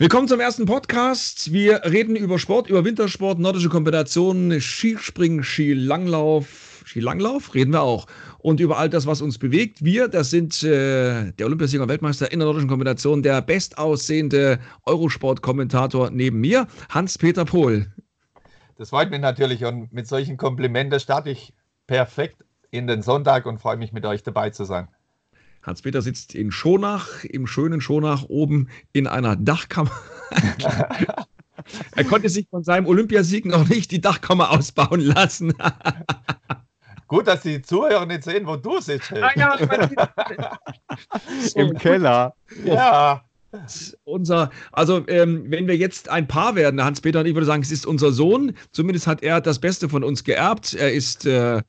Willkommen zum ersten Podcast. Wir reden über Sport, über Wintersport, nordische Kombinationen, Skispringen, Skilanglauf. Skilanglauf reden wir auch. Und über all das, was uns bewegt. Wir, das sind äh, der Olympiasieger Weltmeister in der nordischen Kombination, der bestaussehende Eurosport-Kommentator neben mir, Hans-Peter Pohl. Das freut mich natürlich und mit solchen Komplimenten starte ich perfekt in den Sonntag und freue mich, mit euch dabei zu sein. Hans-Peter sitzt in Schonach, im schönen Schonach, oben in einer Dachkammer. er konnte sich von seinem Olympiasieg noch nicht die Dachkammer ausbauen lassen. Gut, dass die Zuhörer nicht sehen, wo du sitzt. Ah, ja, Im Keller. Ja. Unser, also ähm, wenn wir jetzt ein Paar werden, Hans-Peter und ich würde sagen, es ist unser Sohn. Zumindest hat er das Beste von uns geerbt. Er ist äh,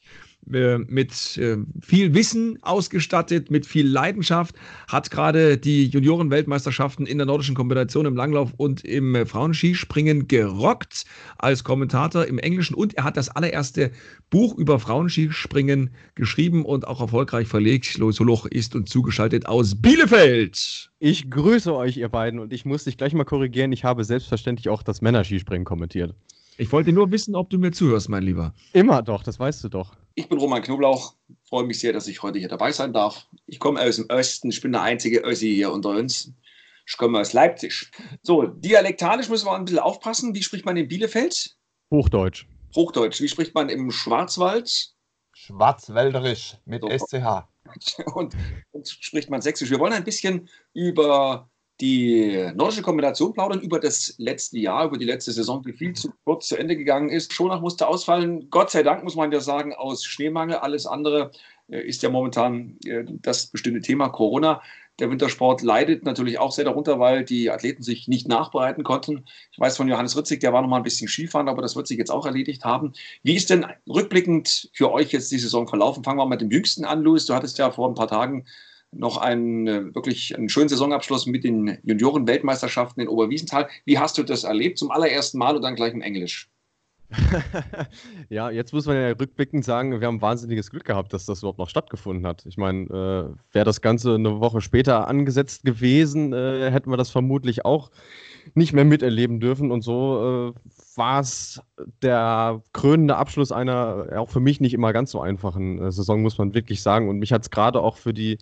äh, mit äh, viel Wissen ausgestattet, mit viel Leidenschaft, hat gerade die Junioren-Weltmeisterschaften in der nordischen Kombination im Langlauf und im äh, Frauenskispringen gerockt als Kommentator im Englischen und er hat das allererste Buch über Frauenskispringen geschrieben und auch erfolgreich verlegt. Lois Holoch ist und zugeschaltet aus Bielefeld. Ich grüße euch, ihr beiden, und ich muss dich gleich mal korrigieren. Ich habe selbstverständlich auch das Männerskispringen kommentiert. Ich wollte nur wissen, ob du mir zuhörst, mein Lieber. Immer doch, das weißt du doch. Ich bin Roman Knoblauch, freue mich sehr, dass ich heute hier dabei sein darf. Ich komme aus dem Osten, ich bin der einzige Össi hier unter uns. Ich komme aus Leipzig. So, dialektalisch müssen wir ein bisschen aufpassen. Wie spricht man in Bielefeld? Hochdeutsch. Hochdeutsch. Wie spricht man im Schwarzwald? Schwarzwälderisch mit so. SCH. Und, und spricht man Sächsisch. Wir wollen ein bisschen über die nordische Kombination plaudern über das letzte Jahr, über die letzte Saison, die viel zu kurz zu Ende gegangen ist. Schonach musste ausfallen. Gott sei Dank, muss man ja sagen, aus Schneemangel. Alles andere äh, ist ja momentan äh, das bestimmte Thema Corona. Der Wintersport leidet natürlich auch sehr darunter, weil die Athleten sich nicht nachbereiten konnten. Ich weiß von Johannes Ritzig, der war noch mal ein bisschen Skifahren, aber das wird sich jetzt auch erledigt haben. Wie ist denn rückblickend für euch jetzt die Saison verlaufen? Fangen wir mal mit dem Jüngsten an, Luis. Du hattest ja vor ein paar Tagen noch einen äh, wirklich einen schönen Saisonabschluss mit den Junioren-Weltmeisterschaften in Oberwiesenthal. Wie hast du das erlebt? Zum allerersten Mal und dann gleich im Englisch? ja, jetzt muss man ja rückblickend sagen, wir haben wahnsinniges Glück gehabt, dass das überhaupt noch stattgefunden hat. Ich meine, äh, wäre das Ganze eine Woche später angesetzt gewesen, äh, hätten wir das vermutlich auch nicht mehr miterleben dürfen. Und so äh, war es der krönende Abschluss einer auch für mich nicht immer ganz so einfachen äh, Saison, muss man wirklich sagen. Und mich hat es gerade auch für die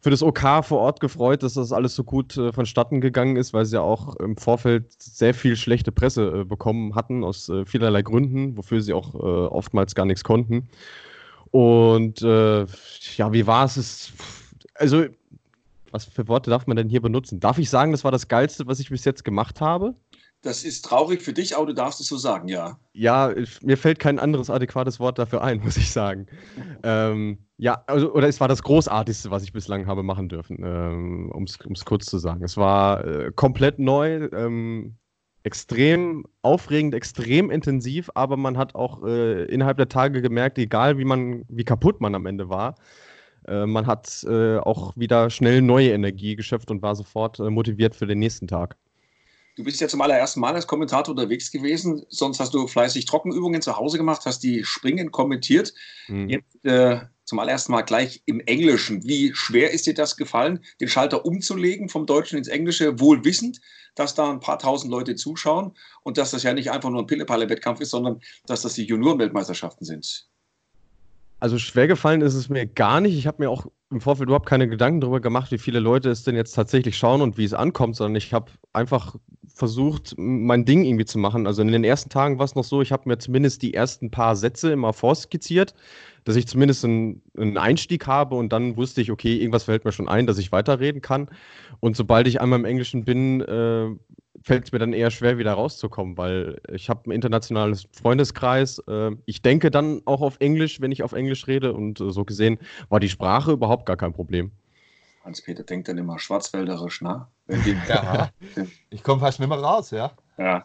für das OK vor Ort gefreut, dass das alles so gut äh, vonstatten gegangen ist, weil sie ja auch im Vorfeld sehr viel schlechte Presse äh, bekommen hatten, aus äh, vielerlei Gründen, wofür sie auch äh, oftmals gar nichts konnten. Und äh, ja, wie war es? Also, was für Worte darf man denn hier benutzen? Darf ich sagen, das war das Geilste, was ich bis jetzt gemacht habe? Das ist traurig für dich, aber du darfst es so sagen, ja. Ja, mir fällt kein anderes adäquates Wort dafür ein, muss ich sagen. ähm, ja, also, oder es war das Großartigste, was ich bislang habe machen dürfen, ähm, um es kurz zu sagen. Es war äh, komplett neu, ähm, extrem aufregend, extrem intensiv, aber man hat auch äh, innerhalb der Tage gemerkt, egal wie man, wie kaputt man am Ende war, äh, man hat äh, auch wieder schnell neue Energie geschöpft und war sofort äh, motiviert für den nächsten Tag. Du bist ja zum allerersten Mal als Kommentator unterwegs gewesen. Sonst hast du fleißig Trockenübungen zu Hause gemacht, hast die Springen kommentiert. Mhm. Jetzt äh, zum allerersten Mal gleich im Englischen. Wie schwer ist dir das gefallen, den Schalter umzulegen vom Deutschen ins Englische, wohl wissend, dass da ein paar tausend Leute zuschauen und dass das ja nicht einfach nur ein Pillepalle-Wettkampf ist, sondern dass das die Junioren-Weltmeisterschaften sind? Also schwer gefallen ist es mir gar nicht. Ich habe mir auch im Vorfeld überhaupt keine Gedanken darüber gemacht, wie viele Leute es denn jetzt tatsächlich schauen und wie es ankommt, sondern ich habe einfach versucht, mein Ding irgendwie zu machen. Also in den ersten Tagen war es noch so, ich habe mir zumindest die ersten paar Sätze immer vorskizziert, dass ich zumindest einen, einen, Einstieg habe und dann wusste ich, okay, irgendwas fällt mir schon ein, dass ich weiterreden kann. Und sobald ich einmal im Englischen bin, äh, fällt es mir dann eher schwer, wieder rauszukommen, weil ich habe ein internationales Freundeskreis. Äh, ich denke dann auch auf Englisch, wenn ich auf Englisch rede und äh, so gesehen war die Sprache überhaupt gar kein Problem. Hans-Peter denkt dann immer schwarzwälderisch, ne? ja, ich komme fast nicht mehr raus, ja. Ja.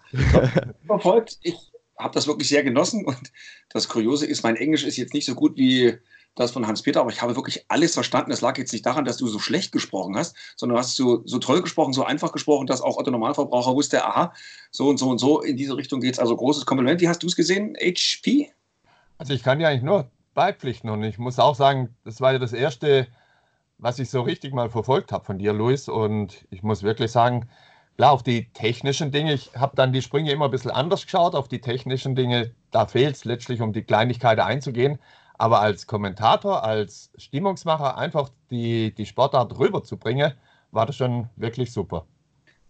Verfolgt, ich habe das wirklich sehr genossen und das Kuriose ist, mein Englisch ist jetzt nicht so gut wie das von Hans-Peter, aber ich habe wirklich alles verstanden. Es lag jetzt nicht daran, dass du so schlecht gesprochen hast, sondern du hast so, so toll gesprochen, so einfach gesprochen, dass auch Otto Normalverbraucher wusste, aha, so und so und so, in diese Richtung geht es. Also großes Kompliment. Wie hast du es gesehen, HP? Also ich kann ja eigentlich nur beipflichten und ich muss auch sagen, das war ja das erste was ich so richtig mal verfolgt habe von dir, Luis. Und ich muss wirklich sagen, Klar, auf die technischen Dinge, ich habe dann die Sprünge immer ein bisschen anders geschaut. Auf die technischen Dinge, da fehlt es letztlich, um die Kleinigkeiten einzugehen. Aber als Kommentator, als Stimmungsmacher, einfach die, die Sportart rüberzubringen, war das schon wirklich super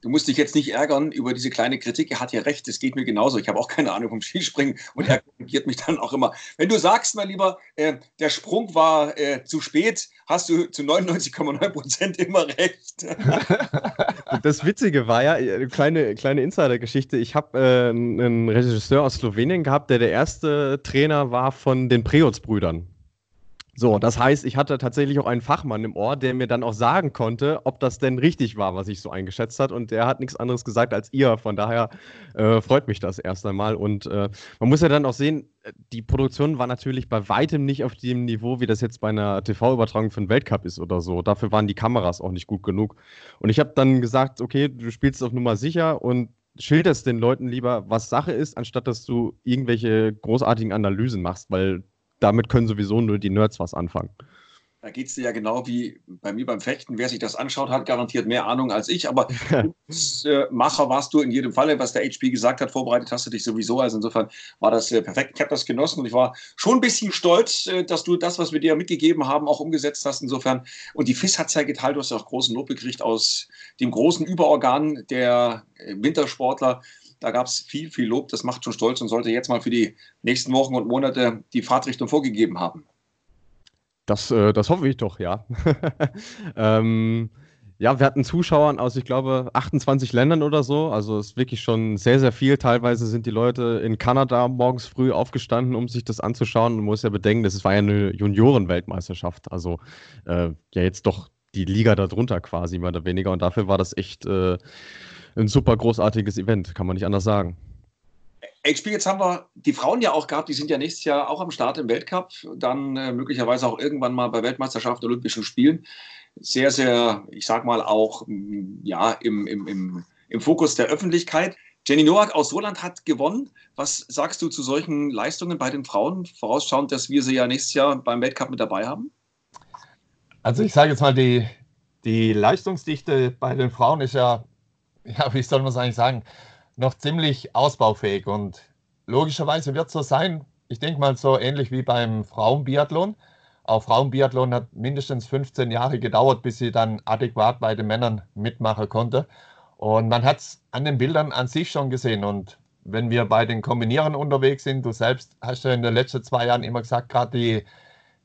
du musst dich jetzt nicht ärgern über diese kleine Kritik. Er hat ja recht, es geht mir genauso. Ich habe auch keine Ahnung vom Skispringen und er korrigiert mich dann auch immer. Wenn du sagst, mein Lieber, äh, der Sprung war äh, zu spät, hast du zu 99,9 Prozent immer recht. das Witzige war ja, eine kleine, kleine Insider-Geschichte. Ich habe äh, einen Regisseur aus Slowenien gehabt, der der erste Trainer war von den Preutz-Brüdern. So, das heißt, ich hatte tatsächlich auch einen Fachmann im Ohr, der mir dann auch sagen konnte, ob das denn richtig war, was ich so eingeschätzt hat. Und der hat nichts anderes gesagt als ihr. Von daher äh, freut mich das erst einmal. Und äh, man muss ja dann auch sehen, die Produktion war natürlich bei weitem nicht auf dem Niveau, wie das jetzt bei einer TV-Übertragung den Weltcup ist oder so. Dafür waren die Kameras auch nicht gut genug. Und ich habe dann gesagt, okay, du spielst auf Nummer sicher und schilderst den Leuten lieber, was Sache ist, anstatt dass du irgendwelche großartigen Analysen machst, weil damit können sowieso nur die Nerds was anfangen. Da geht es dir ja genau wie bei mir beim Fechten. Wer sich das anschaut, hat garantiert mehr Ahnung als ich. Aber äh, Macher warst du in jedem Falle, was der HP gesagt hat, vorbereitet hast du dich sowieso. Also insofern war das äh, perfekt. Ich habe das genossen und ich war schon ein bisschen stolz, äh, dass du das, was wir dir mitgegeben haben, auch umgesetzt hast. Insofern. Und die FIS hat es ja geteilt. Du hast ja auch großen Lob gekriegt aus dem großen Überorgan der Wintersportler. Da gab es viel, viel Lob. Das macht schon stolz und sollte jetzt mal für die nächsten Wochen und Monate die Fahrtrichtung vorgegeben haben. Das, äh, das hoffe ich doch, ja. ähm, ja, wir hatten Zuschauern aus, ich glaube, 28 Ländern oder so. Also es ist wirklich schon sehr, sehr viel. Teilweise sind die Leute in Kanada morgens früh aufgestanden, um sich das anzuschauen. Man muss ja bedenken, das war ja eine Juniorenweltmeisterschaft. Also äh, ja, jetzt doch die Liga darunter quasi, mehr oder weniger. Und dafür war das echt äh, ein super großartiges Event, kann man nicht anders sagen. HP, jetzt haben wir die Frauen ja auch gehabt, die sind ja nächstes Jahr auch am Start im Weltcup, dann äh, möglicherweise auch irgendwann mal bei Weltmeisterschaften, Olympischen Spielen. Sehr, sehr, ich sag mal, auch ja, im, im, im, im Fokus der Öffentlichkeit. Jenny Nowak aus Roland hat gewonnen. Was sagst du zu solchen Leistungen bei den Frauen, vorausschauend, dass wir sie ja nächstes Jahr beim Weltcup mit dabei haben? Also ich sage jetzt mal, die, die Leistungsdichte bei den Frauen ist ja ja, wie soll man es eigentlich sagen, noch ziemlich ausbaufähig. Und logischerweise wird es so sein, ich denke mal so ähnlich wie beim Frauenbiathlon. Auch Frauenbiathlon hat mindestens 15 Jahre gedauert, bis sie dann adäquat bei den Männern mitmachen konnte. Und man hat es an den Bildern an sich schon gesehen. Und wenn wir bei den Kombinieren unterwegs sind, du selbst hast ja in den letzten zwei Jahren immer gesagt, gerade die,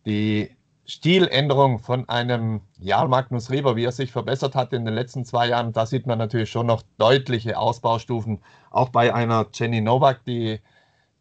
die Stiländerung von einem Jarl Magnus Rieber, wie er sich verbessert hat in den letzten zwei Jahren, da sieht man natürlich schon noch deutliche Ausbaustufen, auch bei einer Jenny Novak, die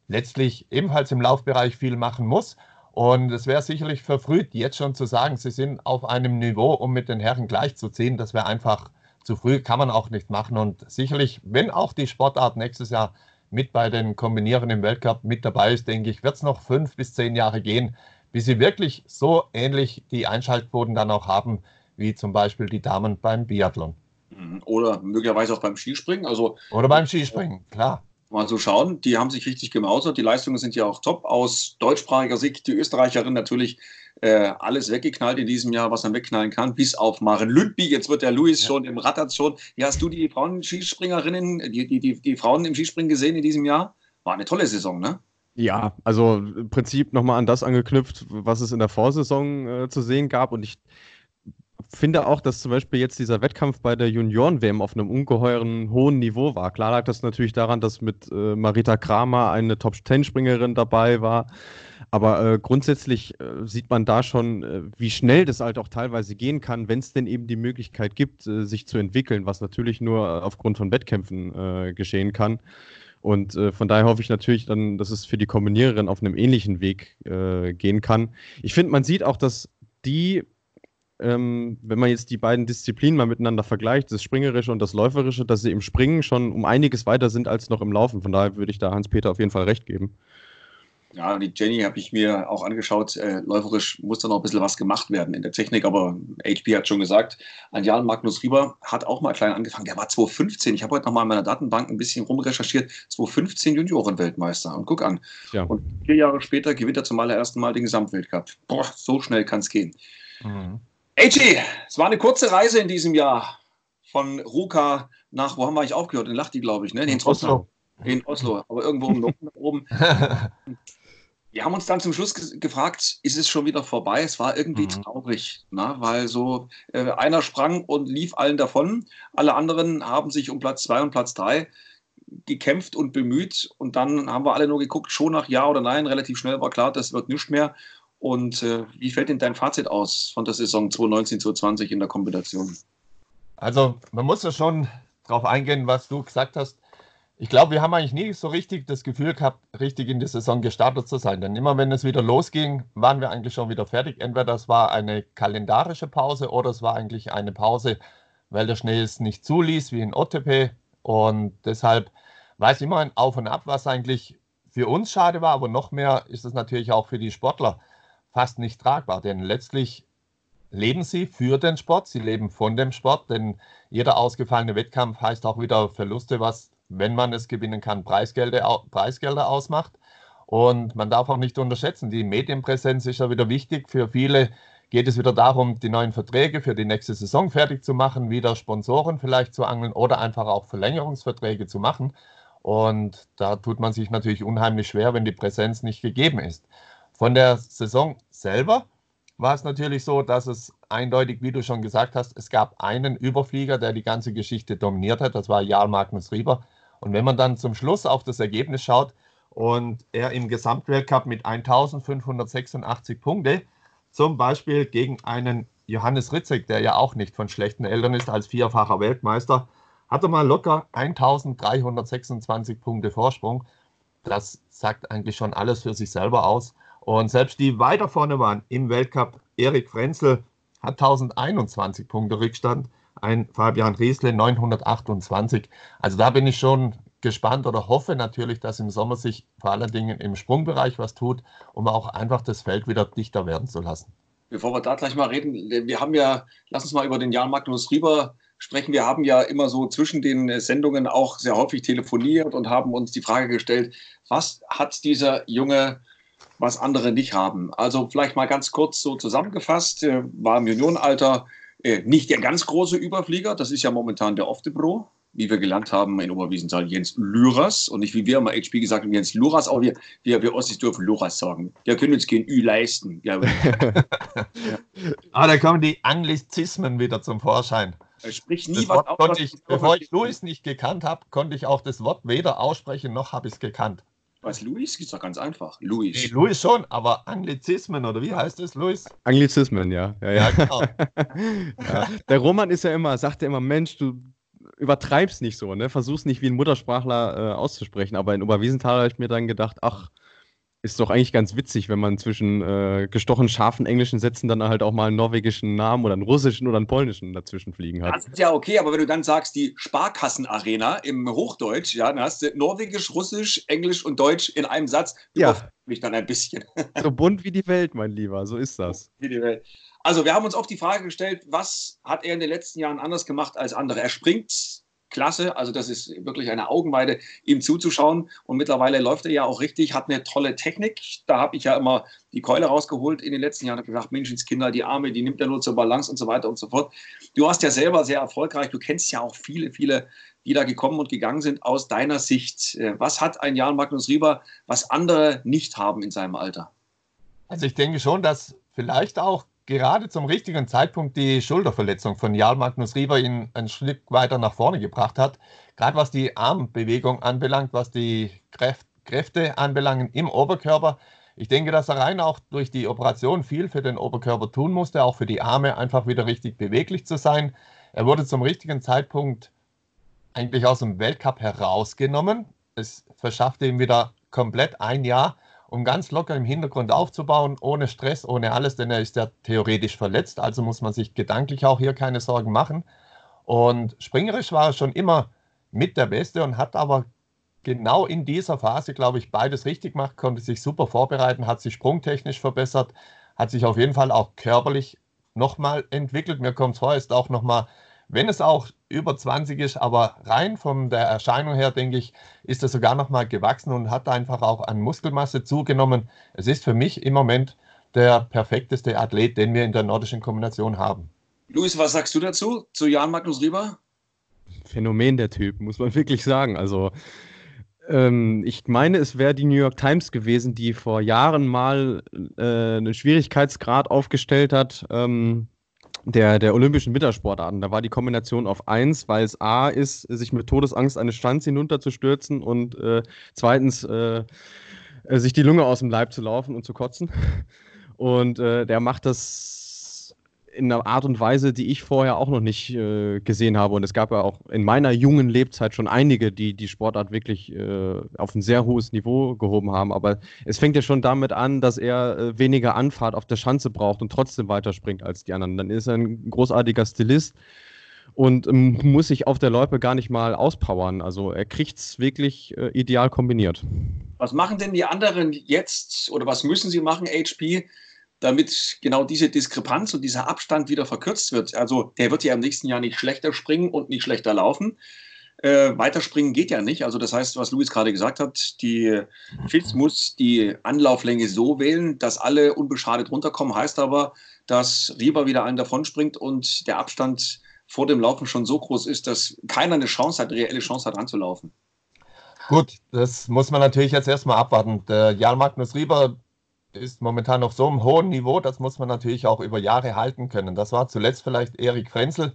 letztlich ebenfalls im Laufbereich viel machen muss. Und es wäre sicherlich verfrüht, jetzt schon zu sagen, sie sind auf einem Niveau, um mit den Herren gleichzuziehen. Das wäre einfach zu früh, kann man auch nicht machen. Und sicherlich, wenn auch die Sportart nächstes Jahr mit bei den Kombinieren im Weltcup mit dabei ist, denke ich, wird es noch fünf bis zehn Jahre gehen, wie sie wirklich so ähnlich die Einschaltquoten dann auch haben, wie zum Beispiel die Damen beim Biathlon. Mhm. Oder möglicherweise auch beim Skispringen. Also, Oder beim Skispringen, klar. Mal so schauen, die haben sich richtig gemausert. Die Leistungen sind ja auch top. Aus deutschsprachiger Sicht, die Österreicherin natürlich äh, alles weggeknallt in diesem Jahr, was man wegknallen kann, bis auf Maren Lündby. Jetzt wird der Luis ja. schon im Rattert schon. Wie hast du die Frauen-Skispringerinnen, die, die, die, die Frauen im Skispringen gesehen in diesem Jahr? War eine tolle Saison, ne? Ja, also im Prinzip nochmal an das angeknüpft, was es in der Vorsaison äh, zu sehen gab. Und ich finde auch, dass zum Beispiel jetzt dieser Wettkampf bei der Junioren-WM auf einem ungeheuren hohen Niveau war. Klar lag das natürlich daran, dass mit äh, Marita Kramer eine Top-10-Springerin dabei war. Aber äh, grundsätzlich äh, sieht man da schon, äh, wie schnell das halt auch teilweise gehen kann, wenn es denn eben die Möglichkeit gibt, äh, sich zu entwickeln, was natürlich nur aufgrund von Wettkämpfen äh, geschehen kann. Und äh, von daher hoffe ich natürlich dann, dass es für die Kombiniererin auf einem ähnlichen Weg äh, gehen kann. Ich finde, man sieht auch, dass die, ähm, wenn man jetzt die beiden Disziplinen mal miteinander vergleicht, das Springerische und das Läuferische, dass sie im Springen schon um einiges weiter sind als noch im Laufen. Von daher würde ich da Hans-Peter auf jeden Fall recht geben. Ja, die Jenny habe ich mir auch angeschaut. Äh, läuferisch muss da noch ein bisschen was gemacht werden in der Technik, aber HP hat schon gesagt, ein Jan Magnus Rieber hat auch mal klein angefangen. Der war 2015. Ich habe heute noch mal in meiner Datenbank ein bisschen rumrecherchiert. 2015 Juniorenweltmeister. Und guck an. Ja. Und vier Jahre später gewinnt er zum allerersten Mal den Gesamtweltcup. Boah, so schnell kann es gehen. Mhm. AG, es war eine kurze Reise in diesem Jahr von Ruka nach, wo haben wir eigentlich aufgehört? In Lachti, glaube ich, ne? In Oslo. In Oslo, aber irgendwo oben. Wir haben uns dann zum Schluss ge gefragt, ist es schon wieder vorbei? Es war irgendwie mhm. traurig, na? Ne? weil so äh, einer sprang und lief allen davon. Alle anderen haben sich um Platz zwei und Platz drei gekämpft und bemüht. Und dann haben wir alle nur geguckt, schon nach Ja oder Nein. Relativ schnell war klar, das wird nicht mehr. Und äh, wie fällt denn dein Fazit aus von der Saison 2019, 2020 in der Kombination? Also, man muss ja schon darauf eingehen, was du gesagt hast. Ich glaube, wir haben eigentlich nie so richtig das Gefühl gehabt, richtig in die Saison gestartet zu sein. Denn immer wenn es wieder losging, waren wir eigentlich schon wieder fertig. Entweder das war eine kalendarische Pause oder es war eigentlich eine Pause, weil der Schnee es nicht zuließ, wie in OTP. Und deshalb war es immer ein Auf und Ab, was eigentlich für uns schade war, aber noch mehr ist es natürlich auch für die Sportler fast nicht tragbar. Denn letztlich leben sie für den Sport, sie leben von dem Sport, denn jeder ausgefallene Wettkampf heißt auch wieder Verluste, was wenn man es gewinnen kann, Preisgelder, Preisgelder ausmacht. Und man darf auch nicht unterschätzen, die Medienpräsenz ist ja wieder wichtig. Für viele geht es wieder darum, die neuen Verträge für die nächste Saison fertig zu machen, wieder Sponsoren vielleicht zu angeln oder einfach auch Verlängerungsverträge zu machen. Und da tut man sich natürlich unheimlich schwer, wenn die Präsenz nicht gegeben ist. Von der Saison selber war es natürlich so, dass es eindeutig, wie du schon gesagt hast, es gab einen Überflieger, der die ganze Geschichte dominiert hat. Das war Jarl Magnus Rieber. Und wenn man dann zum Schluss auf das Ergebnis schaut und er im Gesamtweltcup mit 1586 Punkte, zum Beispiel gegen einen Johannes Ritzek, der ja auch nicht von schlechten Eltern ist, als vierfacher Weltmeister, hat er mal locker 1326 Punkte Vorsprung. Das sagt eigentlich schon alles für sich selber aus. Und selbst die weiter vorne waren im Weltcup, Erik Frenzel hat 1021 Punkte Rückstand ein Fabian Riesle 928. Also da bin ich schon gespannt oder hoffe natürlich, dass im Sommer sich vor allen Dingen im Sprungbereich was tut, um auch einfach das Feld wieder dichter werden zu lassen. Bevor wir da gleich mal reden, wir haben ja, lass uns mal über den Jan Magnus Rieber sprechen. Wir haben ja immer so zwischen den Sendungen auch sehr häufig telefoniert und haben uns die Frage gestellt, was hat dieser Junge, was andere nicht haben? Also vielleicht mal ganz kurz so zusammengefasst, äh, war im Juniorenalter äh, nicht der ganz große Überflieger, das ist ja momentan der Oftebro, wie wir gelernt haben in Oberwiesenthal, Jens Lyras und nicht wie wir immer HP gesagt haben, Jens Luras, aber wir, wir, wir Ossis dürfen Luras sagen. Wir können uns kein Ü leisten. Ja. Ah, da kommen die Anglizismen wieder zum Vorschein. Spricht nie das was aus, ich, Bevor ich Louis nicht gekannt habe, konnte ich auch das Wort weder aussprechen, noch habe ich es gekannt. Was, Luis? Ist doch ganz einfach. Luis. Nee, Luis schon, aber Anglizismen, oder wie heißt es, Luis? Anglizismen, ja. Ja, ja. ja genau. ja. Der Roman ist ja immer, sagt ja immer, Mensch, du übertreibst nicht so, ne? Versuch's nicht wie ein Muttersprachler äh, auszusprechen. Aber in Oberwiesenthal habe ich mir dann gedacht, ach, ist doch eigentlich ganz witzig, wenn man zwischen äh, gestochen scharfen englischen Sätzen dann halt auch mal einen norwegischen Namen oder einen russischen oder einen polnischen dazwischen fliegen hat. Das ist ja okay, aber wenn du dann sagst, die Sparkassenarena im Hochdeutsch, ja, dann hast du Norwegisch, Russisch, Englisch und Deutsch in einem Satz. Ja. mich dann ein bisschen. So bunt wie die Welt, mein Lieber, so ist das. Wie die Welt. Also, wir haben uns oft die Frage gestellt, was hat er in den letzten Jahren anders gemacht als andere? Er springt klasse. Also das ist wirklich eine Augenweide, ihm zuzuschauen. Und mittlerweile läuft er ja auch richtig, hat eine tolle Technik. Da habe ich ja immer die Keule rausgeholt in den letzten Jahren. Ich habe gedacht, Menschenskinder, die Arme, die nimmt er nur zur Balance und so weiter und so fort. Du warst ja selber sehr erfolgreich. Du kennst ja auch viele, viele, die da gekommen und gegangen sind aus deiner Sicht. Äh, was hat ein Jan Magnus Rieber, was andere nicht haben in seinem Alter? Also ich denke schon, dass vielleicht auch gerade zum richtigen Zeitpunkt die Schulterverletzung von Jarl Magnus Rieber ihn ein Stück weiter nach vorne gebracht hat. Gerade was die Armbewegung anbelangt, was die Kräfte anbelangt im Oberkörper. Ich denke, dass er rein auch durch die Operation viel für den Oberkörper tun musste, auch für die Arme einfach wieder richtig beweglich zu sein. Er wurde zum richtigen Zeitpunkt eigentlich aus dem Weltcup herausgenommen. Es verschaffte ihm wieder komplett ein Jahr um ganz locker im Hintergrund aufzubauen, ohne Stress, ohne alles, denn er ist ja theoretisch verletzt, also muss man sich gedanklich auch hier keine Sorgen machen. Und springerisch war er schon immer mit der Beste und hat aber genau in dieser Phase, glaube ich, beides richtig gemacht, konnte sich super vorbereiten, hat sich sprungtechnisch verbessert, hat sich auf jeden Fall auch körperlich nochmal entwickelt. Mir kommt es vor, ist auch nochmal wenn es auch über 20 ist, aber rein von der Erscheinung her, denke ich, ist er sogar noch mal gewachsen und hat einfach auch an Muskelmasse zugenommen. Es ist für mich im Moment der perfekteste Athlet, den wir in der nordischen Kombination haben. Luis, was sagst du dazu, zu Jan Magnus Rieber? Phänomen der Typ, muss man wirklich sagen. Also ähm, ich meine, es wäre die New York Times gewesen, die vor Jahren mal äh, einen Schwierigkeitsgrad aufgestellt hat. Ähm, der, der olympischen Wintersportarten. Da war die Kombination auf 1, weil es A ist, sich mit Todesangst eine Stanz hinunterzustürzen und äh, zweitens äh, äh, sich die Lunge aus dem Leib zu laufen und zu kotzen. Und äh, der macht das in einer Art und Weise, die ich vorher auch noch nicht äh, gesehen habe. Und es gab ja auch in meiner jungen Lebzeit schon einige, die die Sportart wirklich äh, auf ein sehr hohes Niveau gehoben haben. Aber es fängt ja schon damit an, dass er äh, weniger Anfahrt auf der Schanze braucht und trotzdem weiterspringt als die anderen. Dann ist er ein großartiger Stilist und ähm, muss sich auf der Loipe gar nicht mal auspowern. Also er kriegt es wirklich äh, ideal kombiniert. Was machen denn die anderen jetzt oder was müssen sie machen, HP? Damit genau diese Diskrepanz und dieser Abstand wieder verkürzt wird. Also der wird ja im nächsten Jahr nicht schlechter springen und nicht schlechter laufen. Äh, weiterspringen geht ja nicht. Also das heißt, was Luis gerade gesagt hat, die Fitz muss die Anlauflänge so wählen, dass alle unbeschadet runterkommen. Heißt aber, dass Rieber wieder einen davonspringt und der Abstand vor dem Laufen schon so groß ist, dass keiner eine Chance hat, eine reelle Chance hat, ranzulaufen. Gut, das muss man natürlich jetzt erstmal abwarten. Der Jan Magnus Rieber ist momentan auf so einem hohen Niveau, das muss man natürlich auch über Jahre halten können. Das war zuletzt vielleicht Erik Frenzel,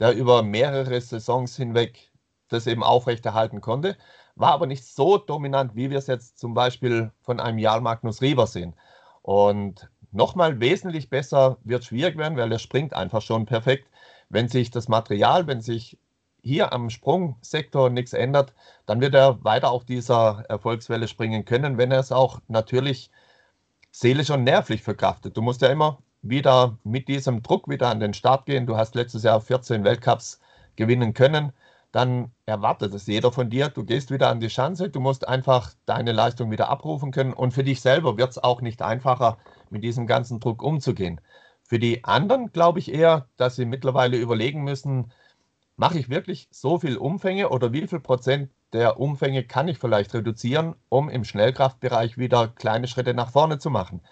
der über mehrere Saisons hinweg das eben aufrechterhalten konnte, war aber nicht so dominant, wie wir es jetzt zum Beispiel von einem Jarl Magnus Rieber sehen. Und nochmal wesentlich besser wird schwierig werden, weil er springt einfach schon perfekt. Wenn sich das Material, wenn sich hier am Sprungsektor nichts ändert, dann wird er weiter auf dieser Erfolgswelle springen können, wenn er es auch natürlich seelisch und nervlich verkraftet. Du musst ja immer wieder mit diesem Druck wieder an den Start gehen. Du hast letztes Jahr 14 Weltcups gewinnen können. Dann erwartet es jeder von dir. Du gehst wieder an die Chance. Du musst einfach deine Leistung wieder abrufen können. Und für dich selber wird es auch nicht einfacher, mit diesem ganzen Druck umzugehen. Für die anderen glaube ich eher, dass sie mittlerweile überlegen müssen, mache ich wirklich so viel Umfänge oder wie viel Prozent der Umfänge kann ich vielleicht reduzieren, um im Schnellkraftbereich wieder kleine Schritte nach vorne zu machen.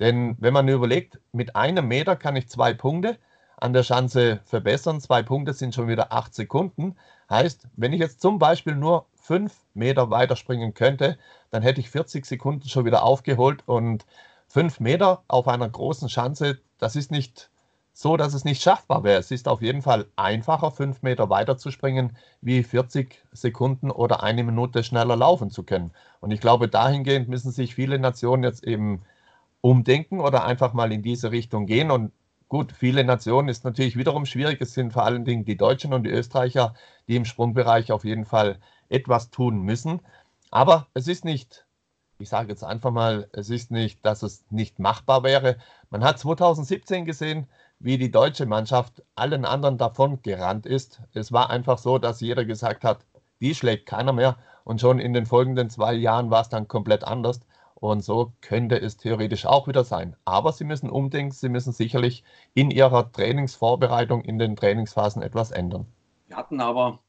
Denn wenn man überlegt, mit einem Meter kann ich zwei Punkte an der Schanze verbessern. Zwei Punkte sind schon wieder acht Sekunden. Heißt, wenn ich jetzt zum Beispiel nur fünf Meter weiterspringen könnte, dann hätte ich 40 Sekunden schon wieder aufgeholt und fünf Meter auf einer großen Schanze, das ist nicht so, dass es nicht schaffbar wäre. Es ist auf jeden Fall einfacher, fünf Meter weiter zu springen, wie 40 Sekunden oder eine Minute schneller laufen zu können. Und ich glaube, dahingehend müssen sich viele Nationen jetzt eben umdenken oder einfach mal in diese Richtung gehen. Und gut, viele Nationen ist natürlich wiederum schwierig. Es sind vor allen Dingen die Deutschen und die Österreicher, die im Sprungbereich auf jeden Fall etwas tun müssen. Aber es ist nicht ich sage jetzt einfach mal, es ist nicht, dass es nicht machbar wäre. Man hat 2017 gesehen, wie die deutsche Mannschaft allen anderen davon gerannt ist. Es war einfach so, dass jeder gesagt hat, die schlägt keiner mehr. Und schon in den folgenden zwei Jahren war es dann komplett anders. Und so könnte es theoretisch auch wieder sein. Aber sie müssen umdenken, sie müssen sicherlich in ihrer Trainingsvorbereitung, in den Trainingsphasen etwas ändern. Wir hatten aber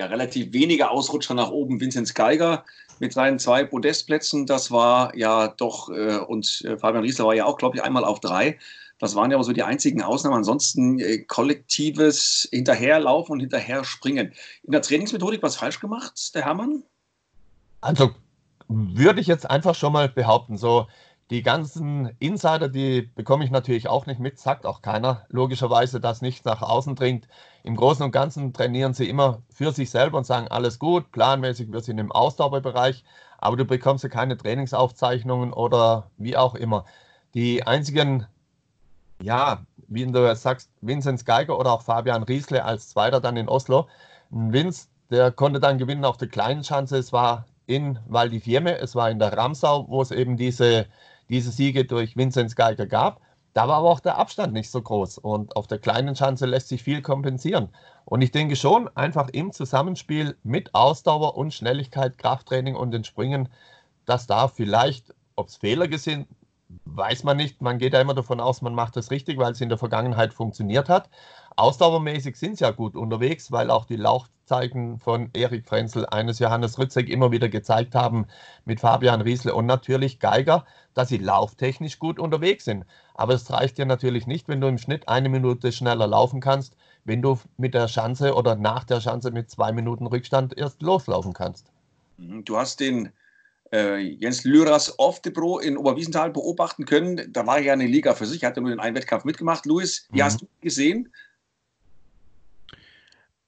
ja relativ wenige Ausrutscher nach oben. Vinzenz Geiger mit seinen zwei Podestplätzen, das war ja doch, äh, und äh, Fabian Riesler war ja auch, glaube ich, einmal auf drei. Das waren ja aber so die einzigen Ausnahmen. Ansonsten äh, kollektives Hinterherlaufen und Hinterherspringen. In der Trainingsmethodik was falsch gemacht, der Hermann? Also würde ich jetzt einfach schon mal behaupten, so die ganzen Insider, die bekomme ich natürlich auch nicht mit, sagt auch keiner, logischerweise, dass nichts nach außen dringt. Im Großen und Ganzen trainieren sie immer für sich selber und sagen, alles gut, planmäßig, wir sind im Ausdauerbereich, aber du bekommst ja keine Trainingsaufzeichnungen oder wie auch immer. Die einzigen ja, wie du sagst, Vinzenz Geiger oder auch Fabian Riesle als Zweiter dann in Oslo. Vince, der konnte dann gewinnen auf der kleinen Schanze. Es war in Val di Fiemme, es war in der Ramsau, wo es eben diese, diese Siege durch Vinzenz Geiger gab. Da war aber auch der Abstand nicht so groß und auf der kleinen Schanze lässt sich viel kompensieren. Und ich denke schon, einfach im Zusammenspiel mit Ausdauer und Schnelligkeit, Krafttraining und den Springen, dass da vielleicht, ob es Fehler sind, weiß man nicht. Man geht ja immer davon aus, man macht das richtig, weil es in der Vergangenheit funktioniert hat. Ausdauermäßig sind sie ja gut unterwegs, weil auch die Laufzeichen von Erik Frenzel, eines Johannes Rützek immer wieder gezeigt haben mit Fabian Riesle und natürlich Geiger, dass sie lauftechnisch gut unterwegs sind. Aber es reicht ja natürlich nicht, wenn du im Schnitt eine Minute schneller laufen kannst, wenn du mit der Chance oder nach der Chance mit zwei Minuten Rückstand erst loslaufen kannst. Mhm. Du hast den äh, Jens the Pro in Oberwiesenthal beobachten können. Da war er ja eine Liga für sich, hat er nur den einen Wettkampf mitgemacht. Luis, wie mhm. hast du gesehen?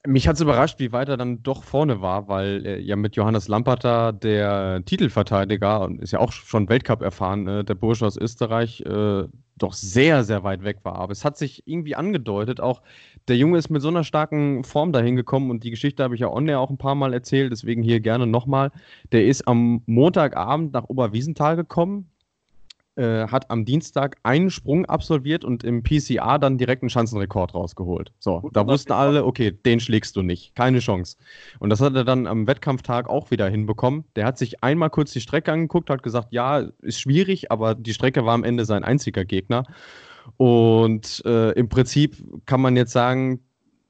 Mich hat es überrascht, wie weit er dann doch vorne war, weil äh, ja mit Johannes Lamperter der Titelverteidiger und ist ja auch schon Weltcup erfahren, äh, der Bursche aus Österreich, äh, doch sehr, sehr weit weg war. Aber es hat sich irgendwie angedeutet, auch der Junge ist mit so einer starken Form dahin gekommen und die Geschichte habe ich ja on auch ein paar Mal erzählt, deswegen hier gerne nochmal. Der ist am Montagabend nach Oberwiesenthal gekommen, äh, hat am Dienstag einen Sprung absolviert und im PCA dann direkt einen Schanzenrekord rausgeholt. So, Gut, da wussten alle, okay, den schlägst du nicht. Keine Chance. Und das hat er dann am Wettkampftag auch wieder hinbekommen. Der hat sich einmal kurz die Strecke angeguckt, hat gesagt, ja, ist schwierig, aber die Strecke war am Ende sein einziger Gegner. Und äh, im Prinzip kann man jetzt sagen,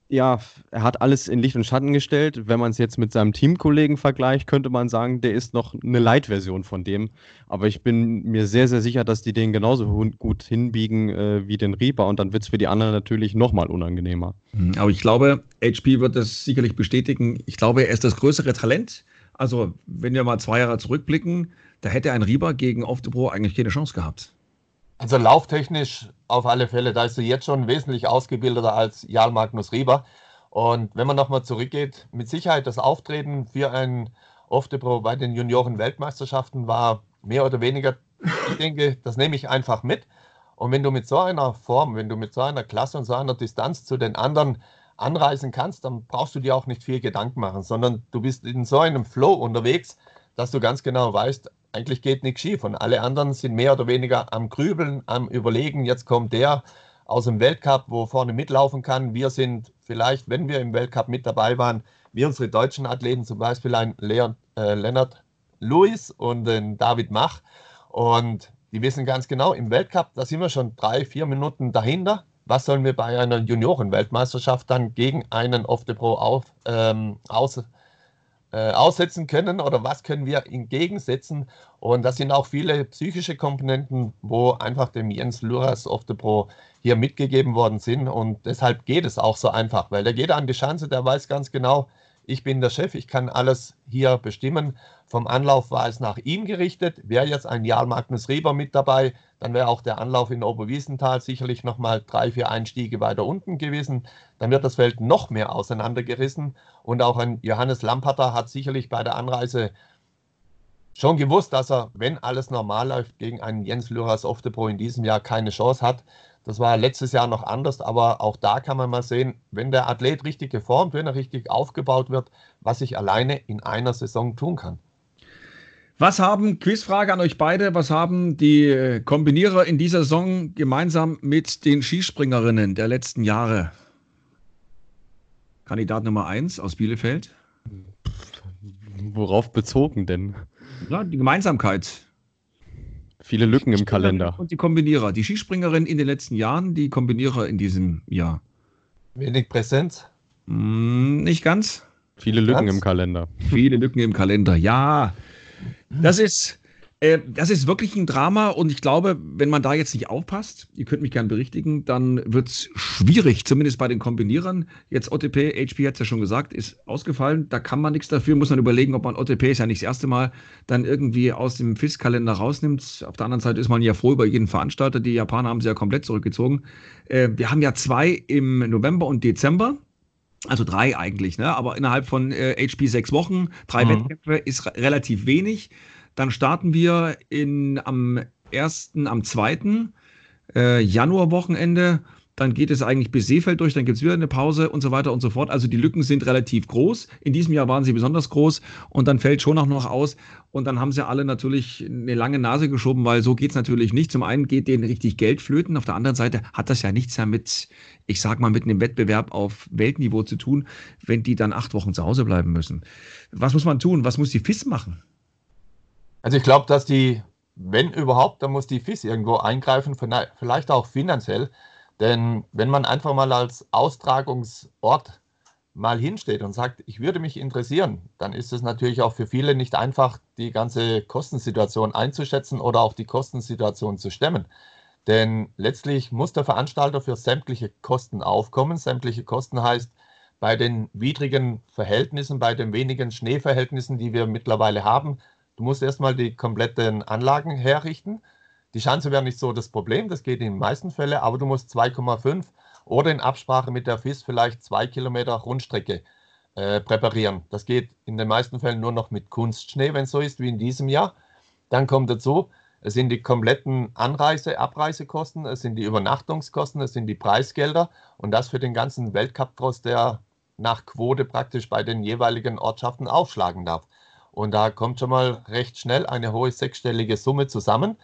ja, er hat alles in Licht und Schatten gestellt. Wenn man es jetzt mit seinem Teamkollegen vergleicht, könnte man sagen, der ist noch eine Light-Version von dem. Aber ich bin mir sehr, sehr sicher, dass die den genauso gut hinbiegen äh, wie den Reaper und dann wird es für die anderen natürlich nochmal unangenehmer. Mhm, aber ich glaube, HP wird das sicherlich bestätigen. Ich glaube, er ist das größere Talent. Also, wenn wir mal zwei Jahre zurückblicken, da hätte ein Reaper gegen Pro eigentlich keine Chance gehabt. Also lauftechnisch auf alle Fälle, da ist er jetzt schon wesentlich ausgebildeter als Jarl Magnus Rieber. Und wenn man nochmal zurückgeht, mit Sicherheit das Auftreten für ein Off-the-Pro bei den Junioren-Weltmeisterschaften war mehr oder weniger, ich denke, das nehme ich einfach mit. Und wenn du mit so einer Form, wenn du mit so einer Klasse und so einer Distanz zu den anderen anreisen kannst, dann brauchst du dir auch nicht viel Gedanken machen, sondern du bist in so einem Flow unterwegs, dass du ganz genau weißt, eigentlich geht nichts schief. Und alle anderen sind mehr oder weniger am Grübeln, am Überlegen. Jetzt kommt der aus dem Weltcup, wo vorne mitlaufen kann. Wir sind vielleicht, wenn wir im Weltcup mit dabei waren, wie unsere deutschen Athleten, zum Beispiel ein Leon, äh, Leonard Lewis und ein David Mach. Und die wissen ganz genau, im Weltcup, da sind wir schon drei, vier Minuten dahinter. Was sollen wir bei einer Juniorenweltmeisterschaft dann gegen einen Off the Pro auf, ähm, aus, äh, aussetzen können oder was können wir entgegensetzen. Und das sind auch viele psychische Komponenten, wo einfach dem Jens Luras of the Pro hier mitgegeben worden sind. Und deshalb geht es auch so einfach, weil der geht an die Chance, der weiß ganz genau, ich bin der Chef, ich kann alles hier bestimmen. Vom Anlauf war es nach ihm gerichtet. Wäre jetzt ein Jarl Magnus Rieber mit dabei, dann wäre auch der Anlauf in Oberwiesenthal sicherlich nochmal drei, vier Einstiege weiter unten gewesen. Dann wird das Feld noch mehr auseinandergerissen. Und auch ein Johannes Lamperter hat sicherlich bei der Anreise schon gewusst, dass er, wenn alles normal läuft, gegen einen Jens Lüras Oftebro in diesem Jahr keine Chance hat. Das war letztes Jahr noch anders, aber auch da kann man mal sehen, wenn der Athlet richtig geformt, wenn er richtig aufgebaut wird, was ich alleine in einer Saison tun kann. Was haben, Quizfrage an euch beide, was haben die Kombinierer in dieser Saison gemeinsam mit den Skispringerinnen der letzten Jahre? Kandidat Nummer 1 aus Bielefeld. Worauf bezogen denn? Ja, die Gemeinsamkeit. Viele Lücken im Kalender. Und die Kombinierer. Die Skispringerin in den letzten Jahren, die Kombinierer in diesem Jahr. Wenig Präsenz? Hm, nicht ganz. Viele Lücken ganz? im Kalender. Viele Lücken im Kalender, ja. Das ist, äh, das ist wirklich ein Drama und ich glaube, wenn man da jetzt nicht aufpasst, ihr könnt mich gerne berichtigen, dann wird es schwierig, zumindest bei den Kombinierern. Jetzt OTP, HP hat es ja schon gesagt, ist ausgefallen. Da kann man nichts dafür, muss man überlegen, ob man OTP ist ja nicht das erste Mal dann irgendwie aus dem FIS-Kalender rausnimmt. Auf der anderen Seite ist man ja froh über jeden Veranstalter. Die Japaner haben sie ja komplett zurückgezogen. Äh, wir haben ja zwei im November und Dezember. Also drei eigentlich, ne? aber innerhalb von äh, HP sechs Wochen, drei mhm. Wettkämpfe ist relativ wenig. Dann starten wir in, am 1., am 2. Äh, Januarwochenende. Dann geht es eigentlich bis Seefeld durch, dann gibt es wieder eine Pause und so weiter und so fort. Also die Lücken sind relativ groß. In diesem Jahr waren sie besonders groß und dann fällt schon auch noch aus. Und dann haben sie alle natürlich eine lange Nase geschoben, weil so geht es natürlich nicht. Zum einen geht denen richtig Geld flöten, auf der anderen Seite hat das ja nichts mehr mit, ich sag mal, mit einem Wettbewerb auf Weltniveau zu tun, wenn die dann acht Wochen zu Hause bleiben müssen. Was muss man tun? Was muss die FIS machen? Also ich glaube, dass die, wenn überhaupt, dann muss die FIS irgendwo eingreifen, vielleicht auch finanziell. Denn wenn man einfach mal als Austragungsort mal hinsteht und sagt, ich würde mich interessieren, dann ist es natürlich auch für viele nicht einfach, die ganze Kostensituation einzuschätzen oder auch die Kostensituation zu stemmen. Denn letztlich muss der Veranstalter für sämtliche Kosten aufkommen. Sämtliche Kosten heißt, bei den widrigen Verhältnissen, bei den wenigen Schneeverhältnissen, die wir mittlerweile haben, du musst erstmal die kompletten Anlagen herrichten. Die Schanze wäre nicht so das Problem, das geht in den meisten Fällen, aber du musst 2,5 oder in Absprache mit der FIS vielleicht zwei Kilometer Rundstrecke äh, präparieren. Das geht in den meisten Fällen nur noch mit Kunstschnee, wenn es so ist wie in diesem Jahr. Dann kommt dazu, es sind die kompletten Anreise-, Abreisekosten, es sind die Übernachtungskosten, es sind die Preisgelder und das für den ganzen Weltcup-Tross, der nach Quote praktisch bei den jeweiligen Ortschaften aufschlagen darf. Und da kommt schon mal recht schnell eine hohe sechsstellige Summe zusammen,